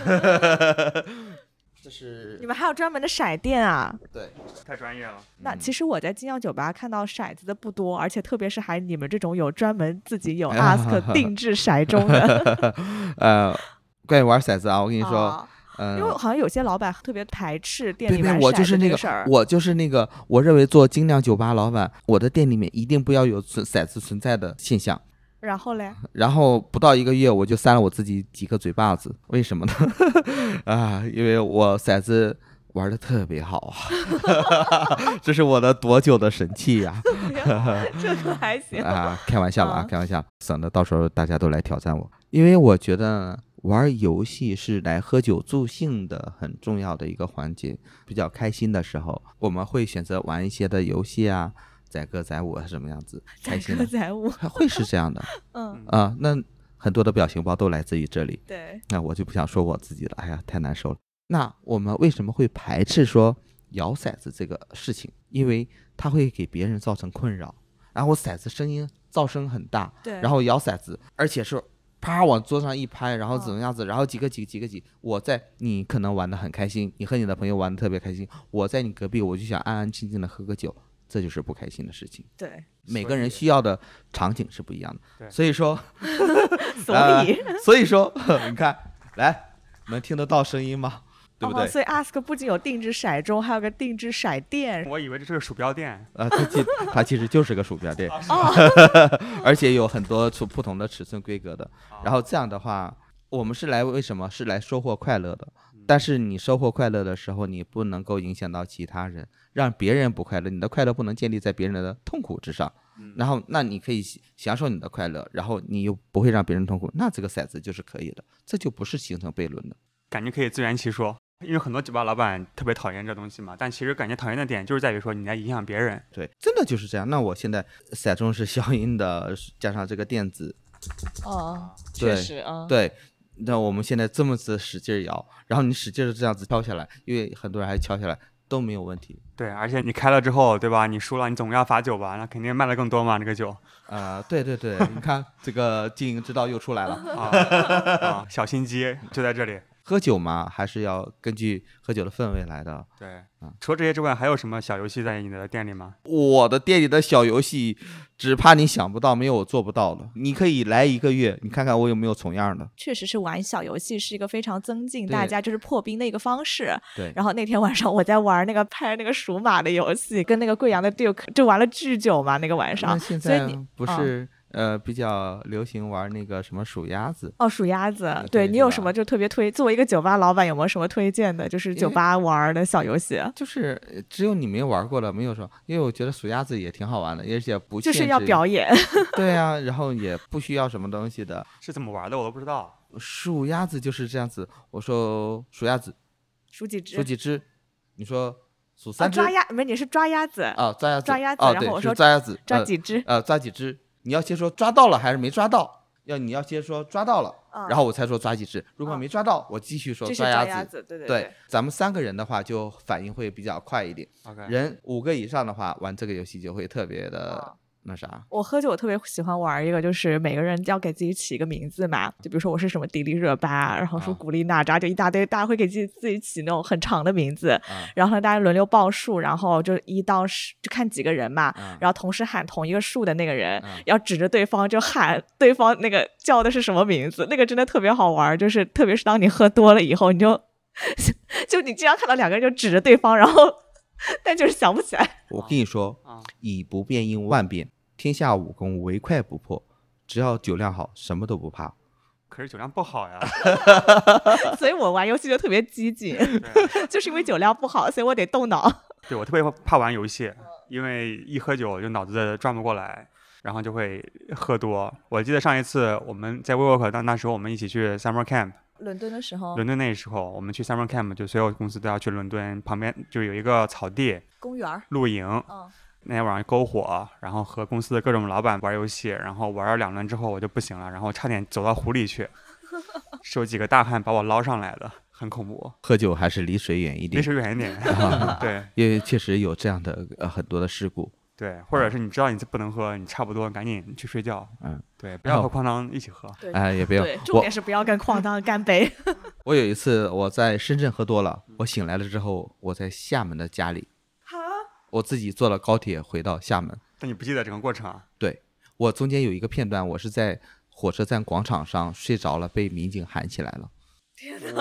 [SPEAKER 3] 这是
[SPEAKER 2] 你们还有专门的骰店啊？
[SPEAKER 3] 对，
[SPEAKER 1] 太专业了。
[SPEAKER 2] 那其实我在精酿酒吧看到骰子的不多，而且特别是还你们这种有专门自己有 ask 定制骰盅的。
[SPEAKER 3] 呃，关于玩骰子啊，我跟你说，
[SPEAKER 2] 哦
[SPEAKER 3] 嗯、
[SPEAKER 2] 因为好像有些老板特别排斥店里玩骰
[SPEAKER 3] 我就是那个。我就是那个，我认为做精酿酒吧老板，我的店里面一定不要有存骰子存在的现象。
[SPEAKER 2] 然后嘞，
[SPEAKER 3] 然后不到一个月，我就扇了我自己几个嘴巴子，为什么呢？啊，因为我骰子玩的特别好啊，这是我的躲酒的神器呀、
[SPEAKER 2] 这个还行。
[SPEAKER 3] 啊！开玩笑了啊，
[SPEAKER 2] 嗯
[SPEAKER 3] 开玩笑，省得到时候大家都来挑战我。因为我觉得玩游戏是来喝酒助兴的很重要的一个环节。比较开心的时候，我们会选择玩一些的游戏啊，载歌载舞啊什么样子，开
[SPEAKER 2] 载
[SPEAKER 3] 心的
[SPEAKER 2] 歌载舞，
[SPEAKER 3] 会是这样的
[SPEAKER 2] 嗯，
[SPEAKER 3] 啊。那很多的表情包都来自于这里。
[SPEAKER 2] 对，
[SPEAKER 3] 那我就不想说我自己了，哎呀，太难受了。那我们为什么会排斥说摇骰子这个事情？因为它会给别人造成困扰，然后骰子声音噪声很大，
[SPEAKER 2] 对，
[SPEAKER 3] 然后摇骰子，而且是啪往桌上一拍，然后怎
[SPEAKER 2] 嗯
[SPEAKER 3] 么样子，然后几个几几个几，我在你可能玩的很开心，你和你的朋友玩的特别开心，我在你隔壁，我就想安安静静的喝个酒，这就是不开心的事情。
[SPEAKER 2] 对，
[SPEAKER 3] 每个人需要的场景是不一样的，
[SPEAKER 1] 对
[SPEAKER 3] 所以说。
[SPEAKER 2] 所
[SPEAKER 3] 呃
[SPEAKER 2] 以，
[SPEAKER 3] 所以说，你看，来，能听得到声音吗？对不对？
[SPEAKER 2] 哦所以 ask 不仅有定制骰盅，还有个定制骰垫。
[SPEAKER 1] 我以为这是个鼠标垫。
[SPEAKER 3] 啊，它其它其实就是个鼠标垫，
[SPEAKER 2] 哦，
[SPEAKER 3] 而且有很多出不同的尺寸规格的。然后这样的话，我们是来为什么？是来收获快乐的。但是你收获快乐的时候，你不能够影响到其他人，让别人不快乐。你的快乐不能建立在别人的痛苦之上。然后，那你可以享享受你的快乐，然后你又不会让别人痛苦，那这个骰子就是可以的，这就不是形成悖论的。
[SPEAKER 1] 感觉可以自圆其说。因为很多酒吧老板特别讨厌这东西嘛，但其实感觉讨厌的点就是在于说你在影响别人。
[SPEAKER 3] 对，真的就是这样。那我现在骰盅是消音的，加上这个电子，
[SPEAKER 2] 哦，
[SPEAKER 3] 对
[SPEAKER 2] 确实啊，
[SPEAKER 3] 对。那我们现在这么子使劲儿摇，然后你使劲的这样子敲下来，因为很多人还敲下来都没有问题。
[SPEAKER 1] 对，而且你开了之后，对吧？你输了，你总要罚酒吧，那肯定卖的更多嘛，这个酒
[SPEAKER 3] 啊、对对对，你看这个经营之道又出来了。
[SPEAKER 1] 啊啊，小心机就在这里。
[SPEAKER 3] 喝酒嘛，还是要根据喝酒的氛围来的。
[SPEAKER 1] 对
[SPEAKER 3] 啊，
[SPEAKER 1] 除了这些之外，还有什么小游戏在你的店里吗？
[SPEAKER 3] 我的店里的小游戏，只怕你想不到，没有我做不到的。你可以来一个月，你看看我有没有重样的。
[SPEAKER 2] 确实是玩小游戏是一个非常增进大家就是破冰的一个方式。
[SPEAKER 3] 对，
[SPEAKER 2] 然后那天晚上我在玩那个拍那个属马的游戏，跟那个贵阳的 Duke 就玩了巨久嘛，那个晚上
[SPEAKER 3] 那。现在
[SPEAKER 2] 所以你嗯
[SPEAKER 3] 不是、呃比较流行玩那个什么数鸭子。
[SPEAKER 2] 哦，数鸭子，
[SPEAKER 3] 对
[SPEAKER 2] 你有什么就特别推？作为一个酒吧老板，有没有什么推荐的？就是酒吧玩的小游戏，
[SPEAKER 3] 就是呃只有你没玩过的，没有说，因为我觉得数鸭子也挺好玩的，而且不
[SPEAKER 2] 就是要表演。
[SPEAKER 3] 对啊，然后也不需要什么东西的。
[SPEAKER 1] 是怎么玩的我都不知道。
[SPEAKER 3] 数鸭子就是这样子，我说数鸭子，
[SPEAKER 2] 数几只？
[SPEAKER 3] 数几只？你说数
[SPEAKER 2] 啊，
[SPEAKER 3] 三只
[SPEAKER 2] 抓鸭，没，你是抓鸭子，
[SPEAKER 3] 啊，抓鸭子，
[SPEAKER 2] 抓鸭子然后我说
[SPEAKER 3] 抓鸭子，呃
[SPEAKER 2] 抓几只？
[SPEAKER 3] 呃，抓几只？你要先说抓到了还是没抓到？要你要先说抓到了，
[SPEAKER 2] 嗯
[SPEAKER 3] 然后我才说抓几只。如果
[SPEAKER 2] 嗯
[SPEAKER 3] 没抓到，我继续说抓鸭子。
[SPEAKER 2] 鸭子，对对
[SPEAKER 3] 对，咱们三个人的话，就反应会比较快一点。
[SPEAKER 1] OK，
[SPEAKER 3] 人五个以上的话，玩这个游戏就会特别的
[SPEAKER 2] 哦
[SPEAKER 3] 那啥。
[SPEAKER 2] 我喝酒，我特别喜欢玩一个，就是每个人要给自己起一个名字嘛，就比如说我是什么迪丽热巴，然后说
[SPEAKER 3] 啊
[SPEAKER 2] 古力娜扎，就一大堆，大家会给自己自己起那种很长的名字，
[SPEAKER 3] 啊
[SPEAKER 2] 然后呢，大家轮流报数，然后就一到十，就看几个人嘛，
[SPEAKER 3] 啊
[SPEAKER 2] 然后同时喊同一个数的那个人，
[SPEAKER 3] 啊
[SPEAKER 2] 要指着对方就喊对方那个叫的是什么名字，那个真的特别好玩，就是特别是当你喝多了以后，你就 就你经常看到两个人就指着对方，然后 但就是想不起来。
[SPEAKER 3] 我跟你说，
[SPEAKER 1] 啊，
[SPEAKER 3] 以不变应万变，天下武功唯快不破。只要酒量好，什么都不怕。
[SPEAKER 1] 可是酒量不好呀。
[SPEAKER 2] 所以我玩游戏就特别激进，就是因为酒量不好，所以我得动脑。
[SPEAKER 1] 对我特别怕玩游戏，因为一喝酒就脑子转不过来，然后就会喝多。我记得上一次我们在 WeWork，那那时候我们一起去 Summer Camp，
[SPEAKER 2] 伦敦的时候，
[SPEAKER 1] 伦敦那时候我们去 Summer Camp，就所有公司都要去伦敦旁边就有一个草地
[SPEAKER 2] 公园，
[SPEAKER 1] 露营，
[SPEAKER 2] 嗯，
[SPEAKER 1] 那天晚上篝火，然后和公司的各种老板玩游戏，然后玩了两轮之后我就不行了，然后差点走到湖里去，是有几个大汉把我捞上来的，很恐怖，
[SPEAKER 3] 喝酒还是离水远一点离，
[SPEAKER 1] 水远一点。对
[SPEAKER 3] 因为确实有这样的呃很多的事故。
[SPEAKER 1] 对，或者是你知道你不能喝，你差不多赶紧去睡觉。
[SPEAKER 3] 嗯，
[SPEAKER 1] 对，不要
[SPEAKER 3] 哦
[SPEAKER 1] 和哐当一起喝。
[SPEAKER 2] 对
[SPEAKER 3] 哎，也不要
[SPEAKER 2] 对，重点是不要跟哐当干杯。
[SPEAKER 3] 我有一次我在深圳喝多了，我醒来了之后，我在厦门的家里，我自己坐了高铁回到厦门。
[SPEAKER 1] 但你不记得整个过程啊？
[SPEAKER 3] 对我中间有一个片段，我是在火车站广场上睡着了，被民警喊起来了。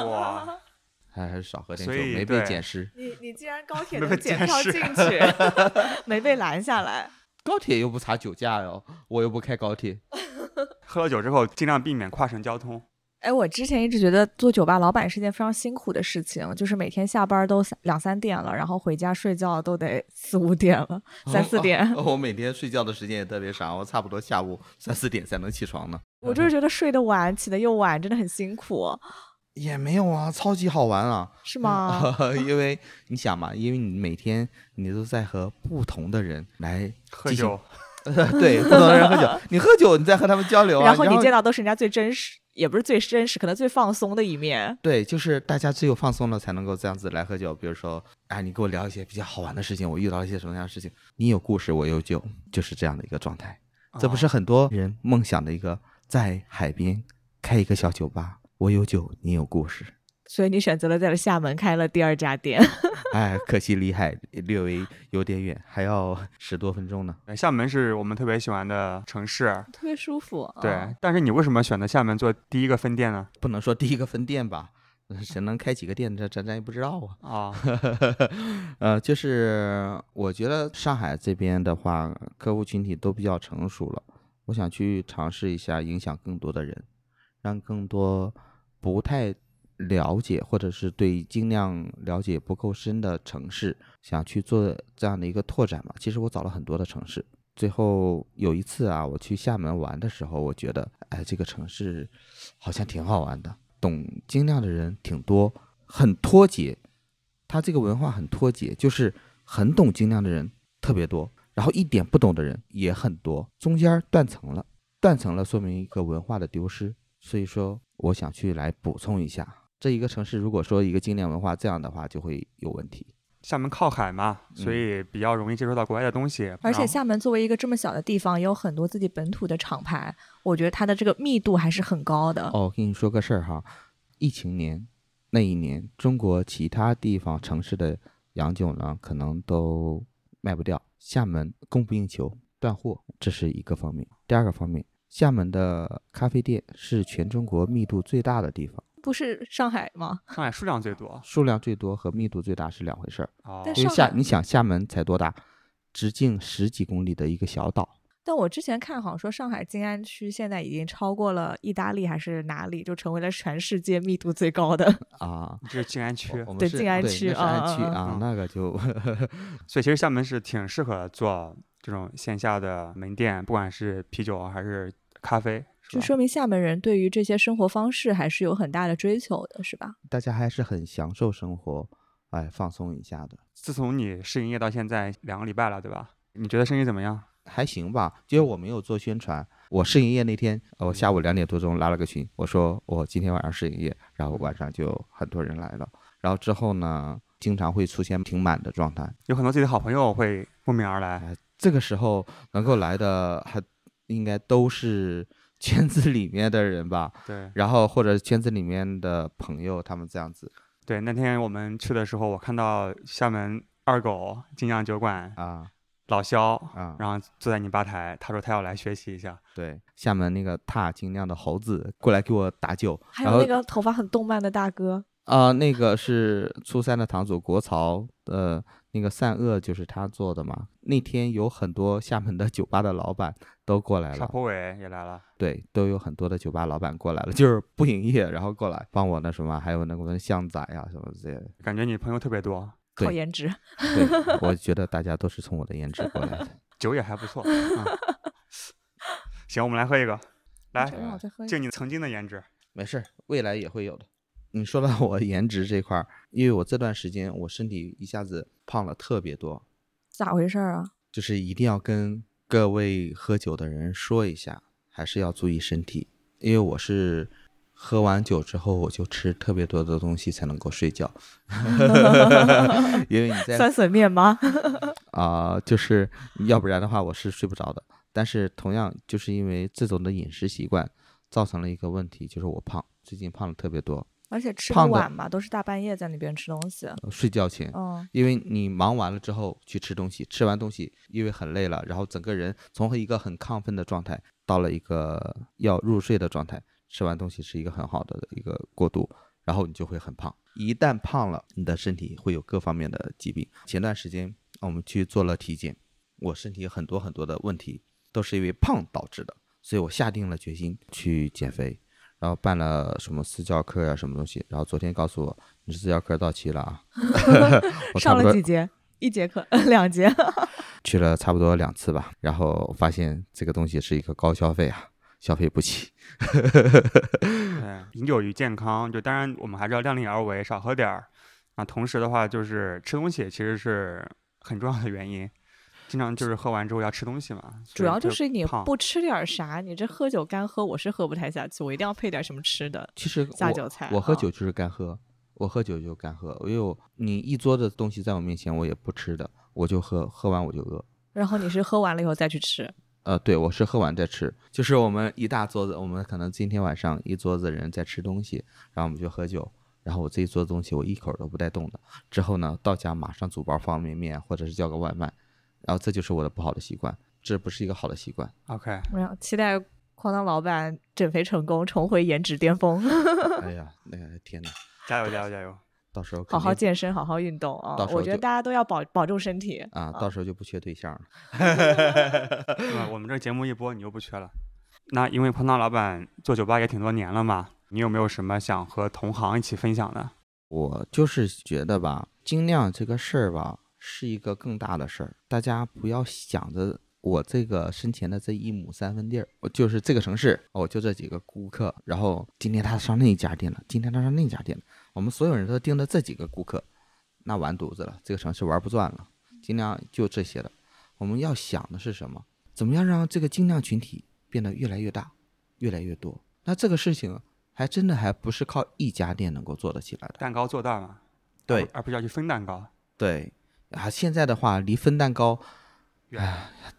[SPEAKER 1] 哇，
[SPEAKER 3] 还还是少喝点酒没被
[SPEAKER 1] 对
[SPEAKER 3] 捡尸。
[SPEAKER 2] 你你竟然高 铁能检票进去，没被拦下来。
[SPEAKER 3] 高铁又不查酒驾哟，我又不开高铁。
[SPEAKER 1] 喝了酒之后尽量避免跨省交通。
[SPEAKER 2] 哎，我之前一直觉得做酒吧老板是件非常辛苦的事情，就是每天下班都三两三点了，然后回家睡觉都得 四五点了，三四点。
[SPEAKER 3] 哦我每天睡觉的时间也特别少，我差不多下午 三四点才能起床呢。
[SPEAKER 2] 我就是觉得睡得晚，起得又晚，真的很辛苦，
[SPEAKER 3] 也没有啊，超级好玩啊！
[SPEAKER 2] 是吗？
[SPEAKER 3] 因为你想嘛，因为你每天你都在和不同的人来
[SPEAKER 1] 喝酒，
[SPEAKER 3] 对不同的人喝酒，你喝酒你在和他们交流啊，
[SPEAKER 2] 然后你见到都是人家最真实，也不是最真实，可能最放松的一面。
[SPEAKER 3] 对，就是大家只有放松了才能够这样子来喝酒。比如说，哎，你给我聊一些比较好玩的事情，我遇到了一些什么样的事情，你有故事，我有酒，就是这样的一个状态。这不是
[SPEAKER 1] 啊
[SPEAKER 3] 很多人梦想的一个在海边开一个小酒吧，我有酒，你有故事。
[SPEAKER 2] 所以你选择了在厦门开了第二家店。
[SPEAKER 3] 哎，可惜离海略微有点远，还要十多分钟呢。
[SPEAKER 1] 对厦门是我们特别喜欢的城市。
[SPEAKER 2] 特别舒服。
[SPEAKER 1] 对
[SPEAKER 2] 嗯，
[SPEAKER 1] 但是你为什么选择厦门做第一个分店呢？
[SPEAKER 3] 不能说第一个分店吧，谁能开几个店，这咱咱也不知道啊。
[SPEAKER 1] 啊，
[SPEAKER 3] 呃，就是我觉得上海这边的话，客户群体都比较成熟了，我想去尝试一下，影响更多的人，让更多不太了解或者是对精酿了解不够深的城市，想去做这样的一个拓展嘛。其实我找了很多的城市，最后有一次啊，我去厦门玩的时候，我觉得，哎，这个城市好像挺好玩的，懂精酿的人挺多，很脱节。它这个文化很脱节，就是很懂精酿的人特别多，然后一点不懂的人也很多，中间断层了，断层了，说明一个文化的丢失。所以说，我想去来补充一下，这一个城市如果说一个经典文化这样的话，就会有问题。
[SPEAKER 1] 厦门靠海嘛，所以比较容易接触到国外的东西。
[SPEAKER 2] 而且厦门作为一个这么小的地方，也有很多自己本土的厂牌，我觉得它的这个密度还是很高的。
[SPEAKER 3] 哦，我跟你说个事儿哈，疫情年那一年，中国其他地方城市的洋酒呢，可能都卖不掉，厦门供不应求，断货，这是一个方面。第二个方面，厦门的咖啡店是全中国密度最大的地方，
[SPEAKER 2] 不是上海吗？
[SPEAKER 1] 上海数量最多。
[SPEAKER 3] 数量最多和密度最大是两回事儿。
[SPEAKER 1] 哦
[SPEAKER 2] 但
[SPEAKER 3] 因为厦，
[SPEAKER 2] 上海
[SPEAKER 3] 你想厦门才多大，直径十几公里的一个小岛，
[SPEAKER 2] 但我之前看好像说上海静安区现在已经超过了意大利还是哪里，就成为了全世界密度最高的。
[SPEAKER 3] 啊，
[SPEAKER 1] 这是静安区
[SPEAKER 3] 我，们
[SPEAKER 2] 对
[SPEAKER 3] 是
[SPEAKER 2] 静安区啊，
[SPEAKER 3] 那个就
[SPEAKER 1] 所以其实厦门是挺适合做这种线下的门店，不管是啤酒还是咖啡，
[SPEAKER 2] 就说明厦门人对于这些生活方式还是有很大的追求的，是吧？
[SPEAKER 3] 大家还是很享受生活，哎，放松一下的，
[SPEAKER 1] 自从你试营业到现在两个礼拜了，对吧？你觉得生意怎么样？
[SPEAKER 3] 还行吧。因为我没有做宣传，我试营业那天，呃我下午两点多钟拉了个群，我说我今天晚上试营业，然后晚上就很多人来了，然后之后呢，经常会出现挺满的状态。
[SPEAKER 1] 有很多自己的好朋友会慕名而来，
[SPEAKER 3] 这个时候能够来的还应该都是 圈子里面的人吧，
[SPEAKER 1] 对
[SPEAKER 3] 然后或者圈子里面的朋友，他们这样子
[SPEAKER 1] 对。那天我们去的时候，我看到厦门二狗精酿酒馆
[SPEAKER 3] 啊
[SPEAKER 1] 老肖，
[SPEAKER 3] 啊，
[SPEAKER 1] 然后坐在你吧台，他说他要来学习一下。
[SPEAKER 3] 对，厦门那个踏精酿的猴子过来给我打酒，
[SPEAKER 2] 还有那个头发很动漫的大哥，
[SPEAKER 3] 啊、那个是初三的堂主国潮的那个善恶，就是他做的嘛。那天有很多厦门的酒吧的老板都过来了，
[SPEAKER 1] 沙坡尾也来了，
[SPEAKER 3] 对，都有很多的酒吧老板过来了，就是不营业，然后过来帮我那什么，还有那个巷仔啊什么之类的。
[SPEAKER 1] 感觉你朋友特别多，
[SPEAKER 3] 对
[SPEAKER 2] 靠颜值。
[SPEAKER 3] 对，我觉得大家都是从我的颜值过来的。
[SPEAKER 1] 酒也还不错。嗯、行，我们来喝一个，来敬你曾经的颜值。
[SPEAKER 3] 没事儿，未来也会有的。你说到我颜值这块儿，因为我这段时间我身体一下子胖了特别多，
[SPEAKER 2] 咋回事儿啊？
[SPEAKER 3] 就是一定要跟各位喝酒的人说一下，还是要注意身体，因为我是喝完酒之后我就吃特别多的东西才能够睡觉，因为你在
[SPEAKER 2] 酸笋面吗？
[SPEAKER 3] 啊、就是要不然的话我是睡不着的。但是同样就是因为这种的饮食习惯，造成了一个问题，就是我胖，最近胖了特别多，
[SPEAKER 2] 而且吃
[SPEAKER 3] 不
[SPEAKER 2] 晚嘛，都是大半夜在那边吃东西。
[SPEAKER 3] 呃睡觉前。
[SPEAKER 2] 嗯，
[SPEAKER 3] 因为你忙完了之后去吃东西，吃完东西因为很累了，然后整个人从一个很亢奋的状态到了一个要入睡的状态，吃完东西是一个很好的一个过渡，然后你就会很胖。一旦胖了，你的身体会有各方面的疾病。前段时间我们去做了体检，我身体有很多很多的问题都是因为胖导致的，所以我下定了决心去减肥。然后办了什么私教课呀、什么东西，然后昨天告诉我你私教课到期了啊，
[SPEAKER 2] 上了几节？一节课，两节。
[SPEAKER 3] 去了差不多两次吧，然后发现这个东西是一个高消费啊，消费不起。
[SPEAKER 1] 对，饮酒与健康，就当然我们还是要量力而为，少喝点儿。啊，同时的话就是吃东西其实是很重要的原因，经常就是喝完之后要吃东西嘛。
[SPEAKER 2] 主要就是你不吃点啥，你这喝酒干喝，我是喝不太下去，我一定要配点什么吃的
[SPEAKER 3] 其实
[SPEAKER 2] 下酒菜。啊
[SPEAKER 3] 我喝酒就是干喝，我喝酒就干喝，因为我你一桌子东西在我面前我也不吃的，我就喝，喝完我就饿。
[SPEAKER 2] 然后你是喝完了以后再去吃。
[SPEAKER 3] 呃，对，我是喝完再吃，就是我们一大桌子，我们可能今天晚上一桌子人在吃东西，然后我们就喝酒，然后我这一桌子东西我一口都不带动的，之后呢到家马上煮包方便面或者是叫个外卖，然后这就是我的不好的习惯，这不是一个好的习惯。
[SPEAKER 1] OK，
[SPEAKER 2] 没有，期待哐当老板减肥成功，重回颜值巅峰，
[SPEAKER 3] 哎呀，那个天哪，
[SPEAKER 1] 加油加油加油！
[SPEAKER 3] 到时候
[SPEAKER 2] 好好健身，好好运动啊我觉得大家都要保保重身体。
[SPEAKER 3] 啊，到时候就不缺对象了。
[SPEAKER 1] 嗯，我们这节目一播你就不缺了。那因为碰到老板做酒吧也挺多年了嘛，你有没有什么想和同行一起分享的？
[SPEAKER 3] 我就是觉得吧，精酿这个事儿吧，是一个更大的事儿。大家不要想着我这个身前的这一亩三分地儿，我就是这个城市，我就这几个顾客。然后今天他上那一家店了，今天他上那家店了，我们所有人都盯着这几个顾客，那完犊子了，这个城市玩不转了。尽量就这些了。我们要想的是什么？怎么样让这个精酿群体变得越来越大，越来越多？那这个事情还真的还不是靠一家店能够做得起来的。
[SPEAKER 1] 蛋糕做大嘛？
[SPEAKER 3] 对
[SPEAKER 1] 而不是要去分蛋糕。
[SPEAKER 3] 对啊，现在的话离分蛋糕
[SPEAKER 1] 远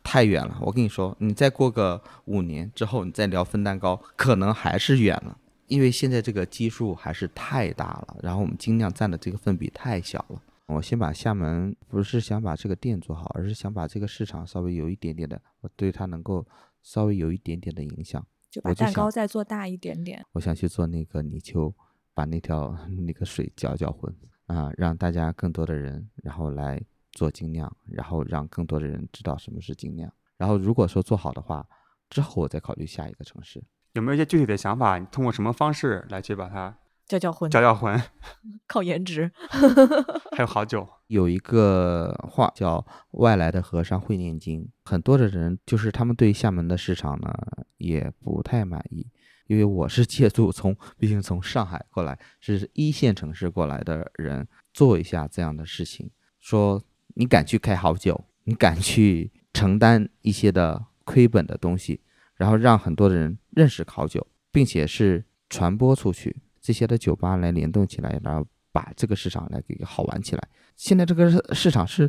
[SPEAKER 3] 太远了。我跟你说，你再过个五年之后，你再聊分蛋糕，可能还是远了，因为现在这个基数还是太大了，然后我们精酿占的这个份比太小了。我先把厦门不是想把这个店做好，而是想把这个市场稍微有一点点的，我对它能够稍微有一点点的影响。
[SPEAKER 2] 就把蛋糕再做大一点点。
[SPEAKER 3] 我想去做那个泥鳅，把那条 那个水搅搅浑啊，让大家更多的人然后来做精酿，然后让更多的人知道什么是精酿，然后如果说做好的话，之后我再考虑下一个城市。
[SPEAKER 1] 有没有一些具体的想法？你通过什么方式来去把它
[SPEAKER 2] 叫叫魂，
[SPEAKER 1] 叫叫魂？
[SPEAKER 2] 靠颜值。
[SPEAKER 1] 还有好久。
[SPEAKER 3] 有一个话叫“外来的和尚会念经”，很多的人就是他们对厦门的市场呢也不太满意，因为我是借助从毕竟从上海过来，是一线城市过来的人做一下这样的事情，说你敢去开好酒，你敢去承担一些的亏本的东西。然后让很多的人认识好酒，并且是传播出去，这些的酒吧来联动起来，然后把这个市场来给好玩起来。现在这个市场是，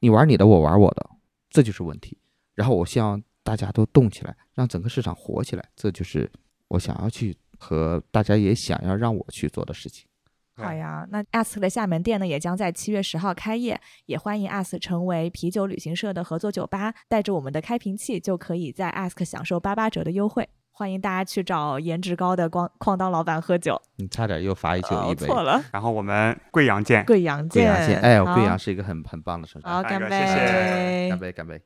[SPEAKER 3] 你玩你的，我玩我的，这就是问题。然后我希望大家都动起来，让整个市场活起来，这就是我想要去和大家也想要让我去做的事情。
[SPEAKER 2] 好呀，那 ask 的厦门店呢，也将在七月十号开业，也欢迎 ask 成为啤酒旅行社的合作酒吧，带着我们的开瓶器，就可以在 ask 享受八八折的优惠。欢迎大家去找颜值高的光矿当老板喝酒。
[SPEAKER 3] 你差点又罚一酒一杯，
[SPEAKER 2] 错了。
[SPEAKER 1] 然后我们贵阳见，
[SPEAKER 2] 贵阳见，
[SPEAKER 3] 贵阳见。哎，贵阳是一个很很棒的城市。
[SPEAKER 2] 好，干杯，
[SPEAKER 3] 干杯，干杯。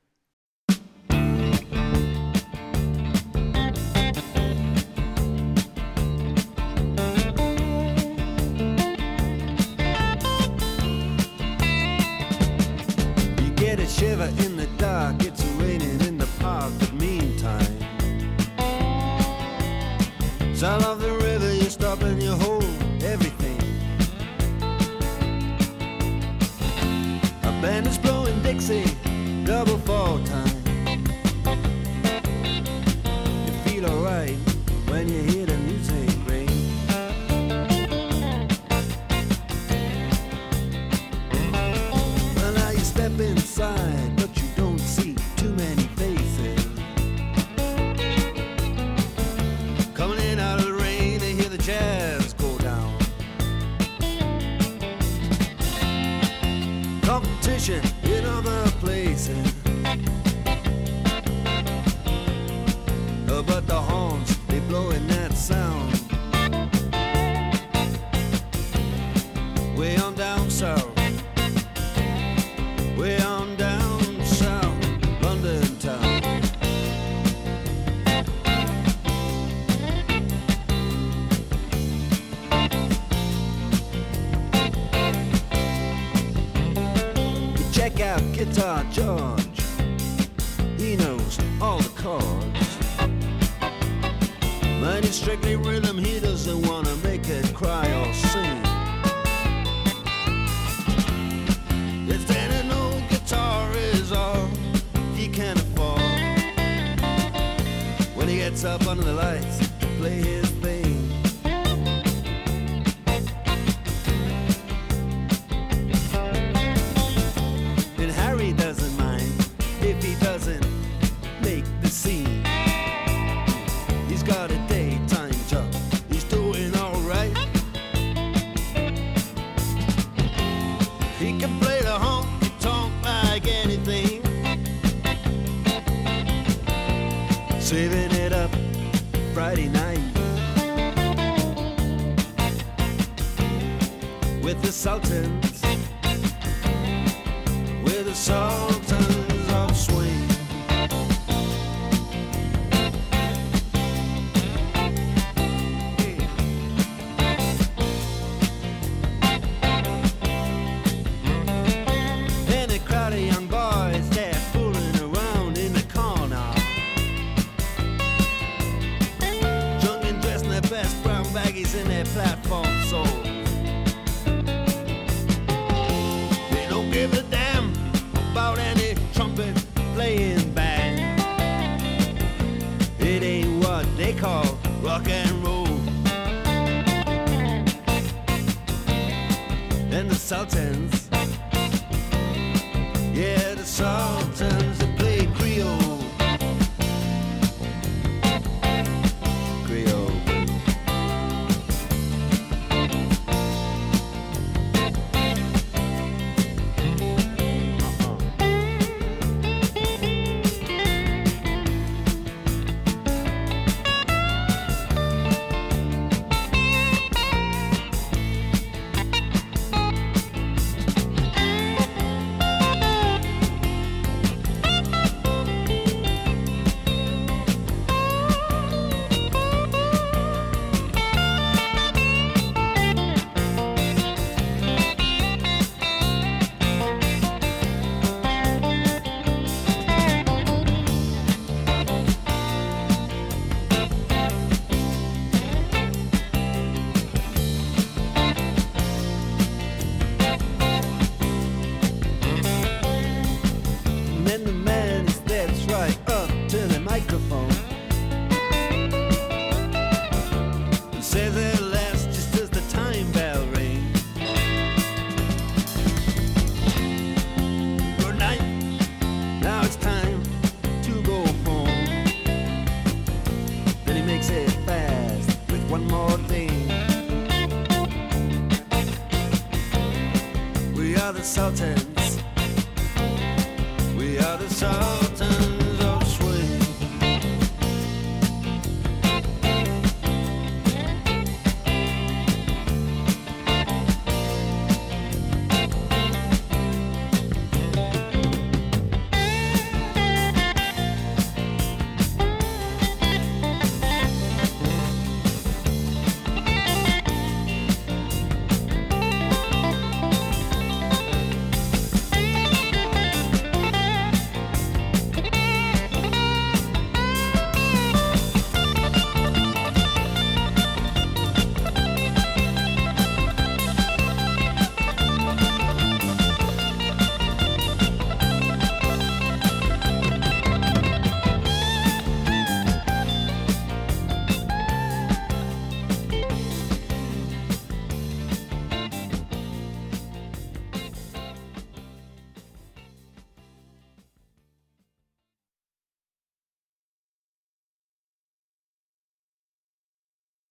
[SPEAKER 4] Some of Dennis, that's right, up to the microphone. And say their last just as the time bell rings. Good night, now it's time to go home. Then he makes it fast with one more thing. We are the Sultans sometimes